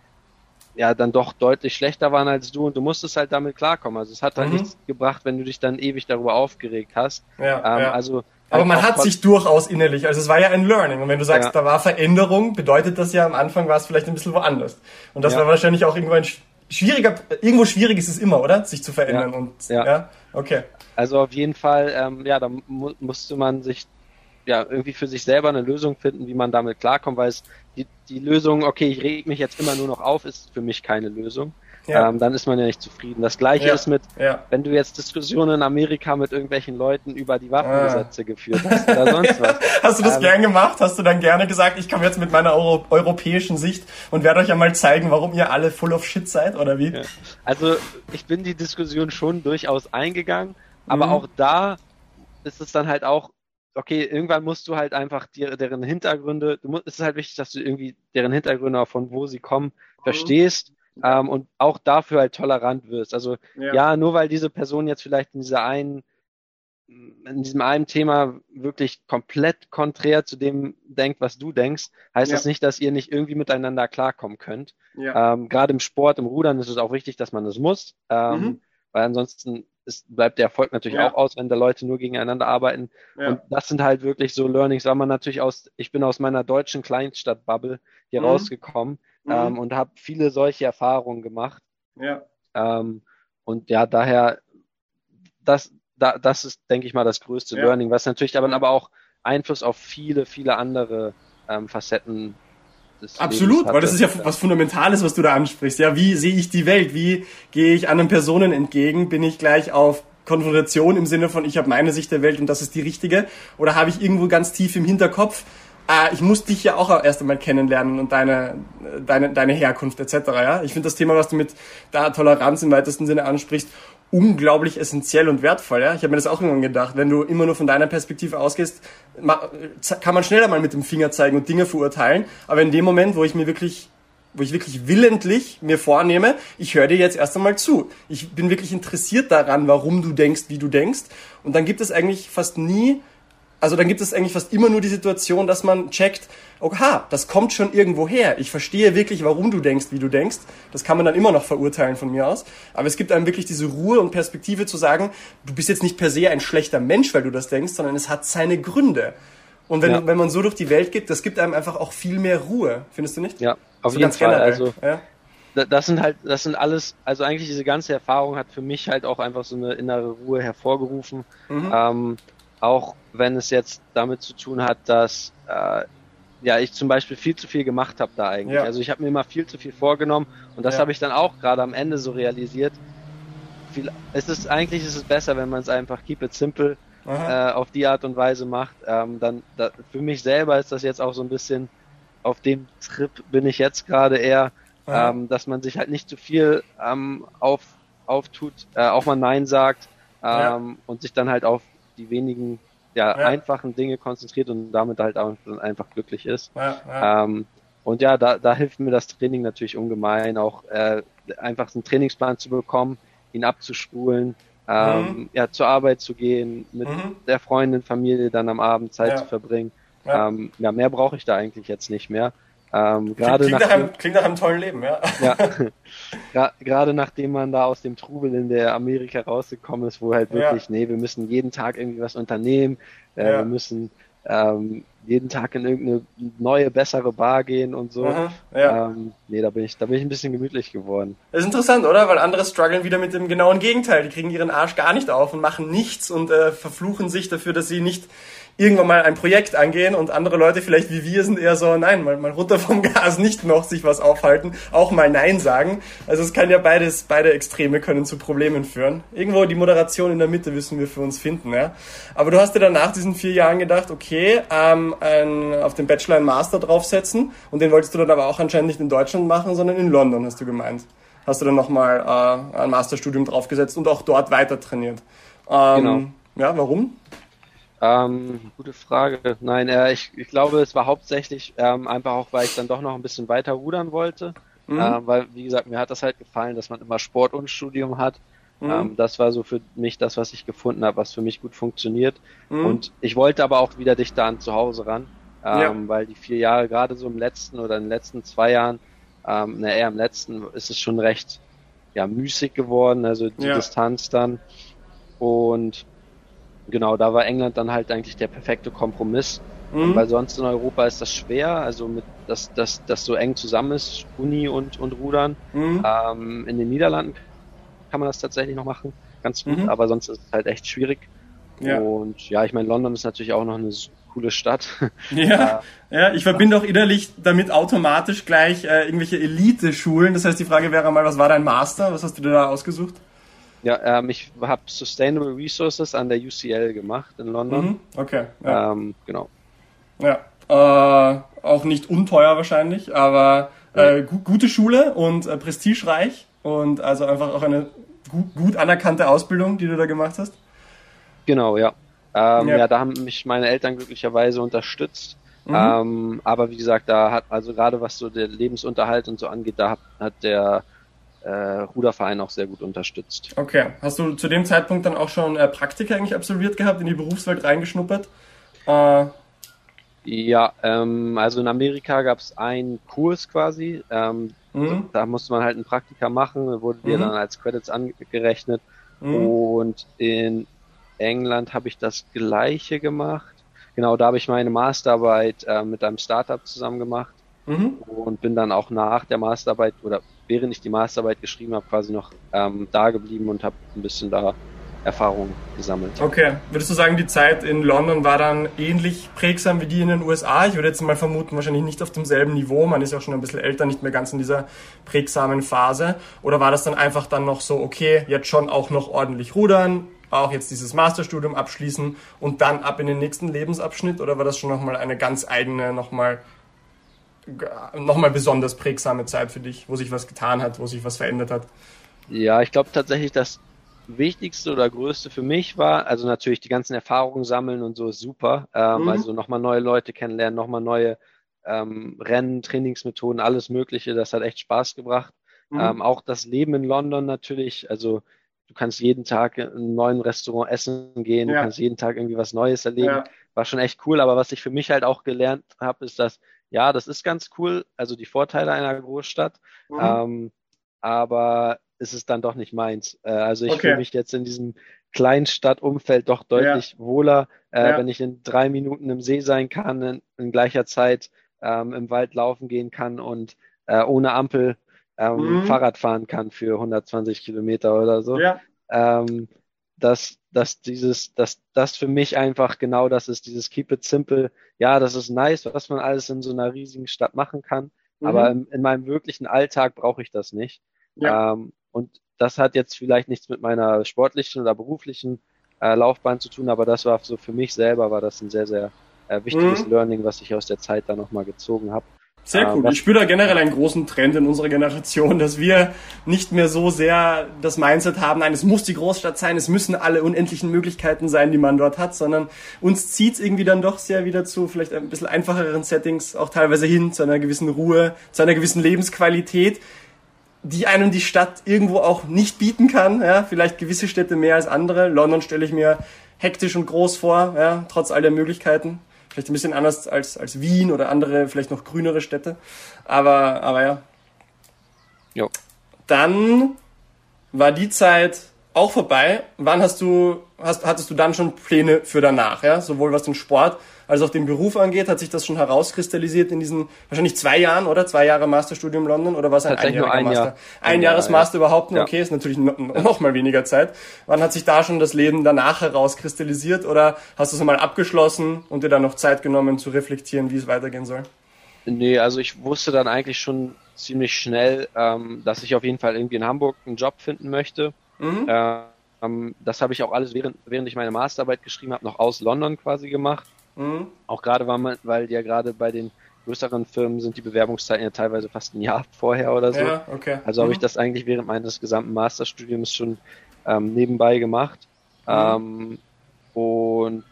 ja dann doch deutlich schlechter waren als du und du musstest halt damit klarkommen. Also es hat halt mhm. nichts gebracht, wenn du dich dann ewig darüber aufgeregt hast. Ja, ähm, ja. Also aber man hat sich durchaus innerlich, also es war ja ein Learning. Und wenn du sagst, ja. da war Veränderung, bedeutet das ja, am Anfang war es vielleicht ein bisschen woanders. Und das ja. war wahrscheinlich auch irgendwo ein schwieriger, irgendwo schwierig ist es immer, oder? Sich zu verändern. Ja. Und, ja. ja. Okay. Also auf jeden Fall, ähm, ja, da mu musste man sich ja, irgendwie für sich selber eine Lösung finden, wie man damit klarkommt, weil es die, die Lösung, okay, ich reg mich jetzt immer nur noch auf, ist für mich keine Lösung. Ja. Ähm, dann ist man ja nicht zufrieden. Das gleiche ja. ist mit, ja. wenn du jetzt Diskussionen in Amerika mit irgendwelchen Leuten über die Waffengesetze ah. geführt hast oder sonst [LAUGHS] was. Hast du das ähm, gern gemacht? Hast du dann gerne gesagt, ich komme jetzt mit meiner Euro europäischen Sicht und werde euch einmal zeigen, warum ihr alle full of shit seid oder wie? Also ich bin die Diskussion schon durchaus eingegangen, aber mhm. auch da ist es dann halt auch okay, irgendwann musst du halt einfach dir, deren Hintergründe, du musst, es ist halt wichtig, dass du irgendwie deren Hintergründe, von wo sie kommen, mhm. verstehst ähm, und auch dafür halt tolerant wirst. Also ja. ja, nur weil diese Person jetzt vielleicht in dieser einen, in diesem einen Thema wirklich komplett konträr zu dem denkt, was du denkst, heißt ja. das nicht, dass ihr nicht irgendwie miteinander klarkommen könnt. Ja. Ähm, Gerade im Sport, im Rudern ist es auch wichtig, dass man das muss, ähm, mhm. weil ansonsten ist, bleibt der Erfolg natürlich ja. auch aus, wenn da Leute nur gegeneinander arbeiten. Ja. Und das sind halt wirklich so Learnings, weil man natürlich aus, ich bin aus meiner deutschen Kleinstadt-Bubble hier mhm. rausgekommen mhm. Ähm, und habe viele solche Erfahrungen gemacht. Ja. Ähm, und ja, daher, das, da, das ist, denke ich mal, das größte ja. Learning, was natürlich aber, aber auch Einfluss auf viele, viele andere ähm, Facetten Absolut, weil das ist ja was Fundamentales, was du da ansprichst. Ja, wie sehe ich die Welt? Wie gehe ich anderen Personen entgegen? Bin ich gleich auf Konfrontation im Sinne von, ich habe meine Sicht der Welt und das ist die richtige? Oder habe ich irgendwo ganz tief im Hinterkopf, äh, ich muss dich ja auch erst einmal kennenlernen und deine, deine, deine Herkunft etc. Ja? Ich finde das Thema, was du mit der Toleranz im weitesten Sinne ansprichst, unglaublich essentiell und wertvoll. Ja? Ich habe mir das auch irgendwann gedacht. Wenn du immer nur von deiner Perspektive ausgehst, kann man schneller mal mit dem Finger zeigen und Dinge verurteilen. Aber in dem Moment, wo ich mir wirklich wo ich wirklich willentlich mir vornehme, ich höre dir jetzt erst einmal zu. Ich bin wirklich interessiert daran, warum du denkst, wie du denkst. Und dann gibt es eigentlich fast nie also dann gibt es eigentlich fast immer nur die Situation, dass man checkt, oha, das kommt schon irgendwo her. Ich verstehe wirklich, warum du denkst, wie du denkst. Das kann man dann immer noch verurteilen von mir aus. Aber es gibt einem wirklich diese Ruhe und Perspektive zu sagen, du bist jetzt nicht per se ein schlechter Mensch, weil du das denkst, sondern es hat seine Gründe. Und wenn, ja. wenn man so durch die Welt geht, das gibt einem einfach auch viel mehr Ruhe. Findest du nicht? Ja, auf also jeden Fall. Generell. Also, ja? das sind halt, das sind alles, also eigentlich diese ganze Erfahrung hat für mich halt auch einfach so eine innere Ruhe hervorgerufen. Mhm. Ähm, auch wenn es jetzt damit zu tun hat, dass äh, ja ich zum Beispiel viel zu viel gemacht habe da eigentlich. Ja. Also ich habe mir immer viel zu viel vorgenommen und das ja. habe ich dann auch gerade am Ende so realisiert. Viel, es ist eigentlich ist es besser, wenn man es einfach keep it simple äh, auf die Art und Weise macht. Ähm, dann da, für mich selber ist das jetzt auch so ein bisschen auf dem Trip bin ich jetzt gerade eher, ähm, dass man sich halt nicht zu viel ähm, auf, auftut, äh, auch mal Nein sagt ähm, ja. und sich dann halt auf die wenigen ja, ja, einfachen Dinge konzentriert und damit halt auch einfach glücklich ist. Ja, ähm, und ja, da, da hilft mir das Training natürlich ungemein, auch äh, einfach einen Trainingsplan zu bekommen, ihn abzuspulen, ähm, mhm. ja, zur Arbeit zu gehen, mit mhm. der Freundin, Familie dann am Abend Zeit zu verbringen. Ja. Ähm, ja, mehr brauche ich da eigentlich jetzt nicht mehr. Ähm, gerade klingt, nach einem, klingt nach einem tollen Leben, ja. ja. [LAUGHS] gerade nachdem man da aus dem Trubel in der Amerika rausgekommen ist, wo halt wirklich, ja. nee, wir müssen jeden Tag irgendwie was unternehmen, äh, ja. wir müssen ähm, jeden Tag in irgendeine neue, bessere Bar gehen und so. Aha, ja. ähm, nee, da bin ich, da bin ich ein bisschen gemütlich geworden. Das ist interessant, oder? Weil andere strugglen wieder mit dem genauen Gegenteil. Die kriegen ihren Arsch gar nicht auf und machen nichts und äh, verfluchen sich dafür, dass sie nicht irgendwann mal ein Projekt angehen und andere Leute vielleicht wie wir sind eher so, nein, mal, mal runter vom [LAUGHS] Gas, nicht noch sich was aufhalten, auch mal Nein sagen. Also es kann ja beides, beide Extreme können zu Problemen führen. Irgendwo die Moderation in der Mitte müssen wir für uns finden, ja. Aber du hast dir dann nach diesen vier Jahren gedacht, okay, ähm, ein, auf den Bachelor einen Master draufsetzen und den wolltest du dann aber auch anscheinend nicht in Deutschland machen, sondern in London, hast du gemeint. Hast du dann nochmal äh, ein Masterstudium draufgesetzt und auch dort weiter trainiert. Ähm, genau. Ja, warum? Ähm, gute Frage. Nein, äh, ich, ich glaube, es war hauptsächlich ähm, einfach auch, weil ich dann doch noch ein bisschen weiter rudern wollte. Mhm. Äh, weil, wie gesagt, mir hat das halt gefallen, dass man immer Sport und Studium hat. Mhm. Ähm, das war so für mich das, was ich gefunden habe, was für mich gut funktioniert. Mhm. Und ich wollte aber auch wieder dichter an zu Hause ran, ähm, ja. weil die vier Jahre, gerade so im letzten oder in den letzten zwei Jahren, ähm, na eher im letzten, ist es schon recht ja, müßig geworden, also die ja. Distanz dann. Und genau, da war England dann halt eigentlich der perfekte Kompromiss. Mhm. Weil sonst in Europa ist das schwer, also mit dass das, das so eng zusammen ist, Uni und, und Rudern. Mhm. Ähm, in den Niederlanden kann man das tatsächlich noch machen, ganz gut, mhm. aber sonst ist es halt echt schwierig. Ja. Und ja, ich meine, London ist natürlich auch noch eine coole Stadt. [LAUGHS] Ja, ja ich verbinde auch innerlich damit automatisch gleich äh, irgendwelche Elite-Schulen. Das heißt, die Frage wäre mal, was war dein Master? Was hast du dir da ausgesucht? Ja, ähm, ich habe Sustainable Resources an der UCL gemacht in London. Mhm, okay. Ja. Ähm, genau. Ja, äh, auch nicht unteuer wahrscheinlich, aber äh, gu gute Schule und äh, prestigereich und also einfach auch eine gu gut anerkannte Ausbildung, die du da gemacht hast. Genau, ja. Ähm, ja. ja. da haben mich meine Eltern glücklicherweise unterstützt. Mhm. Ähm, aber wie gesagt, da hat also gerade was so der Lebensunterhalt und so angeht, da hat, hat der Ruderverein auch sehr gut unterstützt. Okay. Hast du zu dem Zeitpunkt dann auch schon äh, Praktika eigentlich absolviert gehabt, in die Berufswelt reingeschnuppert? Äh, ja, ähm, also in Amerika gab es einen Kurs quasi. Ähm, mhm. Da musste man halt ein Praktika machen, wurde dir mhm. dann als Credits angerechnet. Mhm. Und in England habe ich das gleiche gemacht. Genau, da habe ich meine Masterarbeit äh, mit einem Startup zusammen gemacht mhm. und bin dann auch nach der Masterarbeit oder während ich die Masterarbeit geschrieben habe, quasi noch ähm, da geblieben und habe ein bisschen da Erfahrung gesammelt. Okay, würdest du sagen, die Zeit in London war dann ähnlich prägsam wie die in den USA? Ich würde jetzt mal vermuten, wahrscheinlich nicht auf demselben Niveau. Man ist ja auch schon ein bisschen älter, nicht mehr ganz in dieser prägsamen Phase. Oder war das dann einfach dann noch so, okay, jetzt schon auch noch ordentlich rudern, auch jetzt dieses Masterstudium abschließen und dann ab in den nächsten Lebensabschnitt? Oder war das schon nochmal eine ganz eigene, nochmal nochmal besonders prägsame Zeit für dich, wo sich was getan hat, wo sich was verändert hat? Ja, ich glaube tatsächlich, das Wichtigste oder Größte für mich war, also natürlich die ganzen Erfahrungen sammeln und so ist super. Ähm, mhm. Also nochmal neue Leute kennenlernen, nochmal neue ähm, Rennen, Trainingsmethoden, alles Mögliche. Das hat echt Spaß gebracht. Mhm. Ähm, auch das Leben in London natürlich, also du kannst jeden Tag in einem neuen Restaurant essen gehen, ja. du kannst jeden Tag irgendwie was Neues erleben. Ja. War schon echt cool, aber was ich für mich halt auch gelernt habe, ist, dass ja, das ist ganz cool, also die Vorteile einer Großstadt, mhm. ähm, aber ist es dann doch nicht meins. Äh, also ich okay. fühle mich jetzt in diesem Kleinstadtumfeld doch deutlich ja. wohler, äh, ja. wenn ich in drei Minuten im See sein kann, in, in gleicher Zeit ähm, im Wald laufen gehen kann und äh, ohne Ampel ähm, mhm. Fahrrad fahren kann für 120 Kilometer oder so. Ja. Ähm, dass, dass dieses, dass das für mich einfach genau das ist, dieses Keep it simple. Ja, das ist nice, was man alles in so einer riesigen Stadt machen kann. Mhm. Aber in, in, meinem wirklichen Alltag brauche ich das nicht. Ja. Ähm, und das hat jetzt vielleicht nichts mit meiner sportlichen oder beruflichen äh, Laufbahn zu tun, aber das war so für mich selber war das ein sehr, sehr äh, wichtiges mhm. Learning, was ich aus der Zeit da nochmal gezogen habe. Sehr cool. Ich spüre da generell einen großen Trend in unserer Generation, dass wir nicht mehr so sehr das Mindset haben, nein, es muss die Großstadt sein, es müssen alle unendlichen Möglichkeiten sein, die man dort hat, sondern uns zieht es irgendwie dann doch sehr wieder zu vielleicht ein bisschen einfacheren Settings, auch teilweise hin zu einer gewissen Ruhe, zu einer gewissen Lebensqualität, die einem die Stadt irgendwo auch nicht bieten kann. Ja? Vielleicht gewisse Städte mehr als andere. London stelle ich mir hektisch und groß vor, ja? trotz all der Möglichkeiten. Vielleicht ein bisschen anders als, als Wien oder andere, vielleicht noch grünere Städte. Aber, aber ja. Jo. Dann war die Zeit auch vorbei. Wann hast du, hast, hattest du dann schon Pläne für danach? Ja? Sowohl was den Sport als auch den Beruf angeht, hat sich das schon herauskristallisiert in diesen wahrscheinlich zwei Jahren, oder? Zwei Jahre Masterstudium London oder was ein einjähriger ein Master? Jahr. Ein, ein Jahresmaster ja. überhaupt nur, okay, ist natürlich noch, noch mal weniger Zeit. Wann hat sich da schon das Leben danach herauskristallisiert oder hast du es mal abgeschlossen und dir dann noch Zeit genommen zu reflektieren, wie es weitergehen soll? Nee, also ich wusste dann eigentlich schon ziemlich schnell, ähm, dass ich auf jeden Fall irgendwie in Hamburg einen Job finden möchte. Mhm. Ähm, das habe ich auch alles während, während ich meine Masterarbeit geschrieben habe, noch aus London quasi gemacht. Mhm. Auch gerade, weil, man, weil ja gerade bei den größeren Firmen sind die Bewerbungszeiten ja teilweise fast ein Jahr [LAUGHS] vorher oder so. Ja, okay. Also mhm. habe ich das eigentlich während meines gesamten Masterstudiums schon ähm, nebenbei gemacht. Mhm. Ähm, und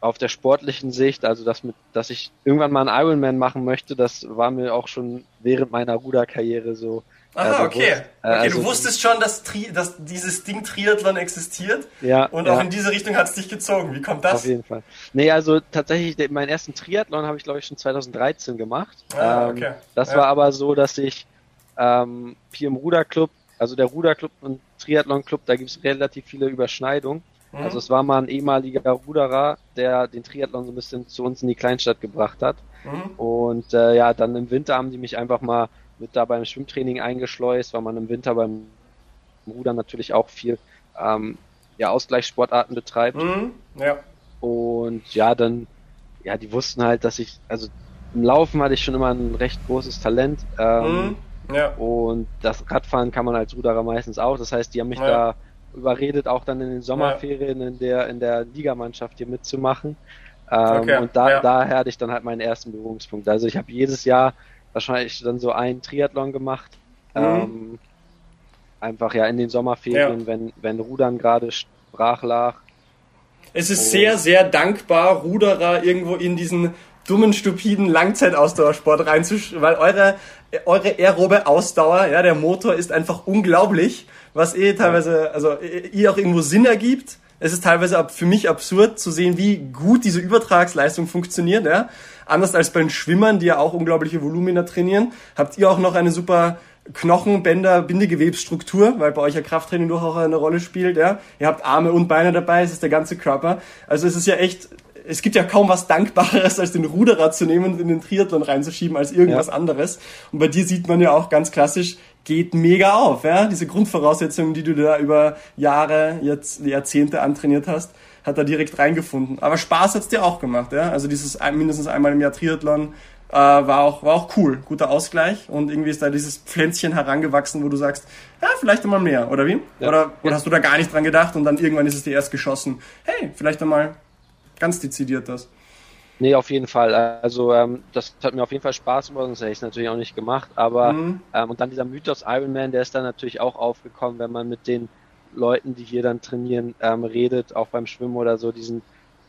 auf der sportlichen Sicht, also dass mit, dass ich irgendwann mal einen Ironman machen möchte, das war mir auch schon während meiner Ruderkarriere so Aha, okay. okay also, du wusstest schon, dass, Tri dass dieses Ding Triathlon existiert. Ja. Und auch ja. in diese Richtung hat es dich gezogen. Wie kommt das? Auf jeden Fall. Nee, also tatsächlich, meinen ersten Triathlon habe ich, glaube ich, schon 2013 gemacht. Ah, ähm, okay. Das ja. war aber so, dass ich ähm, hier im Ruderclub, also der Ruderclub und Triathlonclub, da gibt es relativ viele Überschneidungen. Mhm. Also es war mal ein ehemaliger Ruderer, der den Triathlon so ein bisschen zu uns in die Kleinstadt gebracht hat. Mhm. Und äh, ja, dann im Winter haben die mich einfach mal wird da beim Schwimmtraining eingeschleust, weil man im Winter beim Rudern natürlich auch viel ähm, ja, Ausgleichssportarten betreibt. Mhm, ja. Und ja, dann, ja, die wussten halt, dass ich, also im Laufen hatte ich schon immer ein recht großes Talent. Ähm, mhm, ja. Und das Radfahren kann man als Ruderer meistens auch. Das heißt, die haben mich ja. da überredet, auch dann in den Sommerferien in der in der Ligamannschaft hier mitzumachen. Ähm, okay, und da, ja. daher hatte ich dann halt meinen ersten Berührungspunkt. Also ich habe jedes Jahr wahrscheinlich dann so ein Triathlon gemacht. Mhm. Ähm, einfach ja in den Sommerferien, ja. wenn, wenn Rudern gerade brach lag. Es ist oh. sehr, sehr dankbar, Ruderer irgendwo in diesen dummen, stupiden Langzeitausdauersport reinzusch, weil eure, eure aerobe Ausdauer, ja, der Motor ist einfach unglaublich, was eh teilweise, also ihr auch irgendwo Sinn ergibt. Es ist teilweise für mich absurd zu sehen, wie gut diese Übertragsleistung funktioniert, ja. Anders als bei den Schwimmern, die ja auch unglaubliche Volumina trainieren, habt ihr auch noch eine super Knochen, Bänder, Bindegewebsstruktur, weil bei euch ja Krafttraining doch auch eine Rolle spielt, ja. Ihr habt Arme und Beine dabei, es ist der ganze Körper. Also es ist ja echt, es gibt ja kaum was Dankbareres, als den Ruderer zu nehmen und in den Triathlon reinzuschieben, als irgendwas ja. anderes. Und bei dir sieht man ja auch ganz klassisch, geht mega auf, ja. Diese Grundvoraussetzungen, die du da über Jahre, jetzt Jahrzehnte antrainiert hast, hat er direkt reingefunden. Aber Spaß hat's dir auch gemacht, ja. Also dieses mindestens einmal im Jahr Triathlon äh, war auch war auch cool, guter Ausgleich und irgendwie ist da dieses Pflänzchen herangewachsen, wo du sagst, ja vielleicht einmal mehr, oder wie? Ja. Oder, oder hast du da gar nicht dran gedacht und dann irgendwann ist es dir erst geschossen, hey, vielleicht einmal ganz dezidiert das. Nee, auf jeden Fall. Also ähm, das hat mir auf jeden Fall Spaß gemacht, sonst hätte ich es natürlich auch nicht gemacht. Aber mhm. ähm, und dann dieser Mythos Iron Man, der ist dann natürlich auch aufgekommen, wenn man mit den Leuten, die hier dann trainieren, ähm, redet, auch beim Schwimmen oder so, die, sind,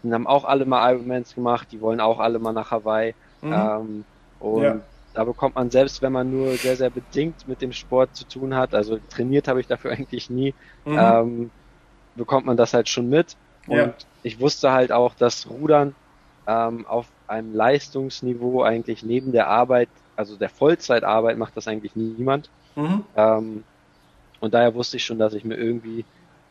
die haben auch alle mal Ironmans gemacht, die wollen auch alle mal nach Hawaii. Mhm. Ähm, und ja. da bekommt man selbst, wenn man nur sehr, sehr bedingt mit dem Sport zu tun hat, also trainiert habe ich dafür [LAUGHS] eigentlich nie, mhm. ähm, bekommt man das halt schon mit. Und ja. ich wusste halt auch, dass Rudern ähm, auf einem Leistungsniveau eigentlich neben der Arbeit, also der Vollzeitarbeit macht das eigentlich niemand. Mhm. Ähm, und daher wusste ich schon, dass ich mir irgendwie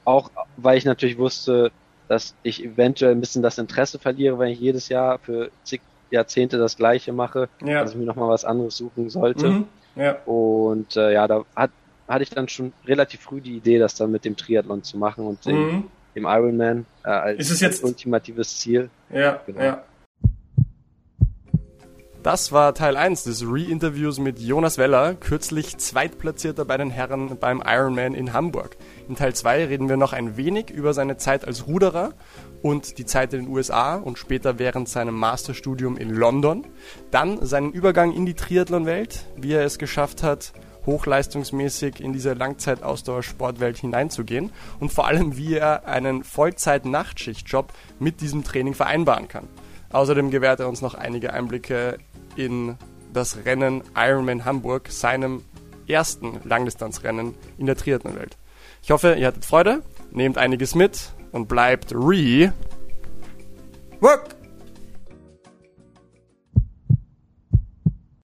auch, weil ich natürlich wusste, dass ich eventuell ein bisschen das Interesse verliere, wenn ich jedes Jahr für zig Jahrzehnte das Gleiche mache, ja. dass ich mir nochmal was anderes suchen sollte. Mhm. Ja. Und äh, ja, da hat, hatte ich dann schon relativ früh die Idee, das dann mit dem Triathlon zu machen und mhm. Dem Ironman äh, als ist es jetzt ultimatives Ziel. Ja, genau. ja. Das war Teil 1 des Re-Interviews mit Jonas Weller, kürzlich Zweitplatzierter bei den Herren beim Ironman in Hamburg. In Teil 2 reden wir noch ein wenig über seine Zeit als Ruderer und die Zeit in den USA und später während seinem Masterstudium in London. Dann seinen Übergang in die Triathlon-Welt, wie er es geschafft hat, hochleistungsmäßig in diese Langzeitausdauersportwelt hineinzugehen und vor allem, wie er einen Vollzeit-Nachtschichtjob mit diesem Training vereinbaren kann. Außerdem gewährt er uns noch einige Einblicke in das Rennen Ironman Hamburg, seinem ersten Langdistanzrennen in der Triathlon-Welt. Ich hoffe, ihr hattet Freude, nehmt einiges mit und bleibt re. Work!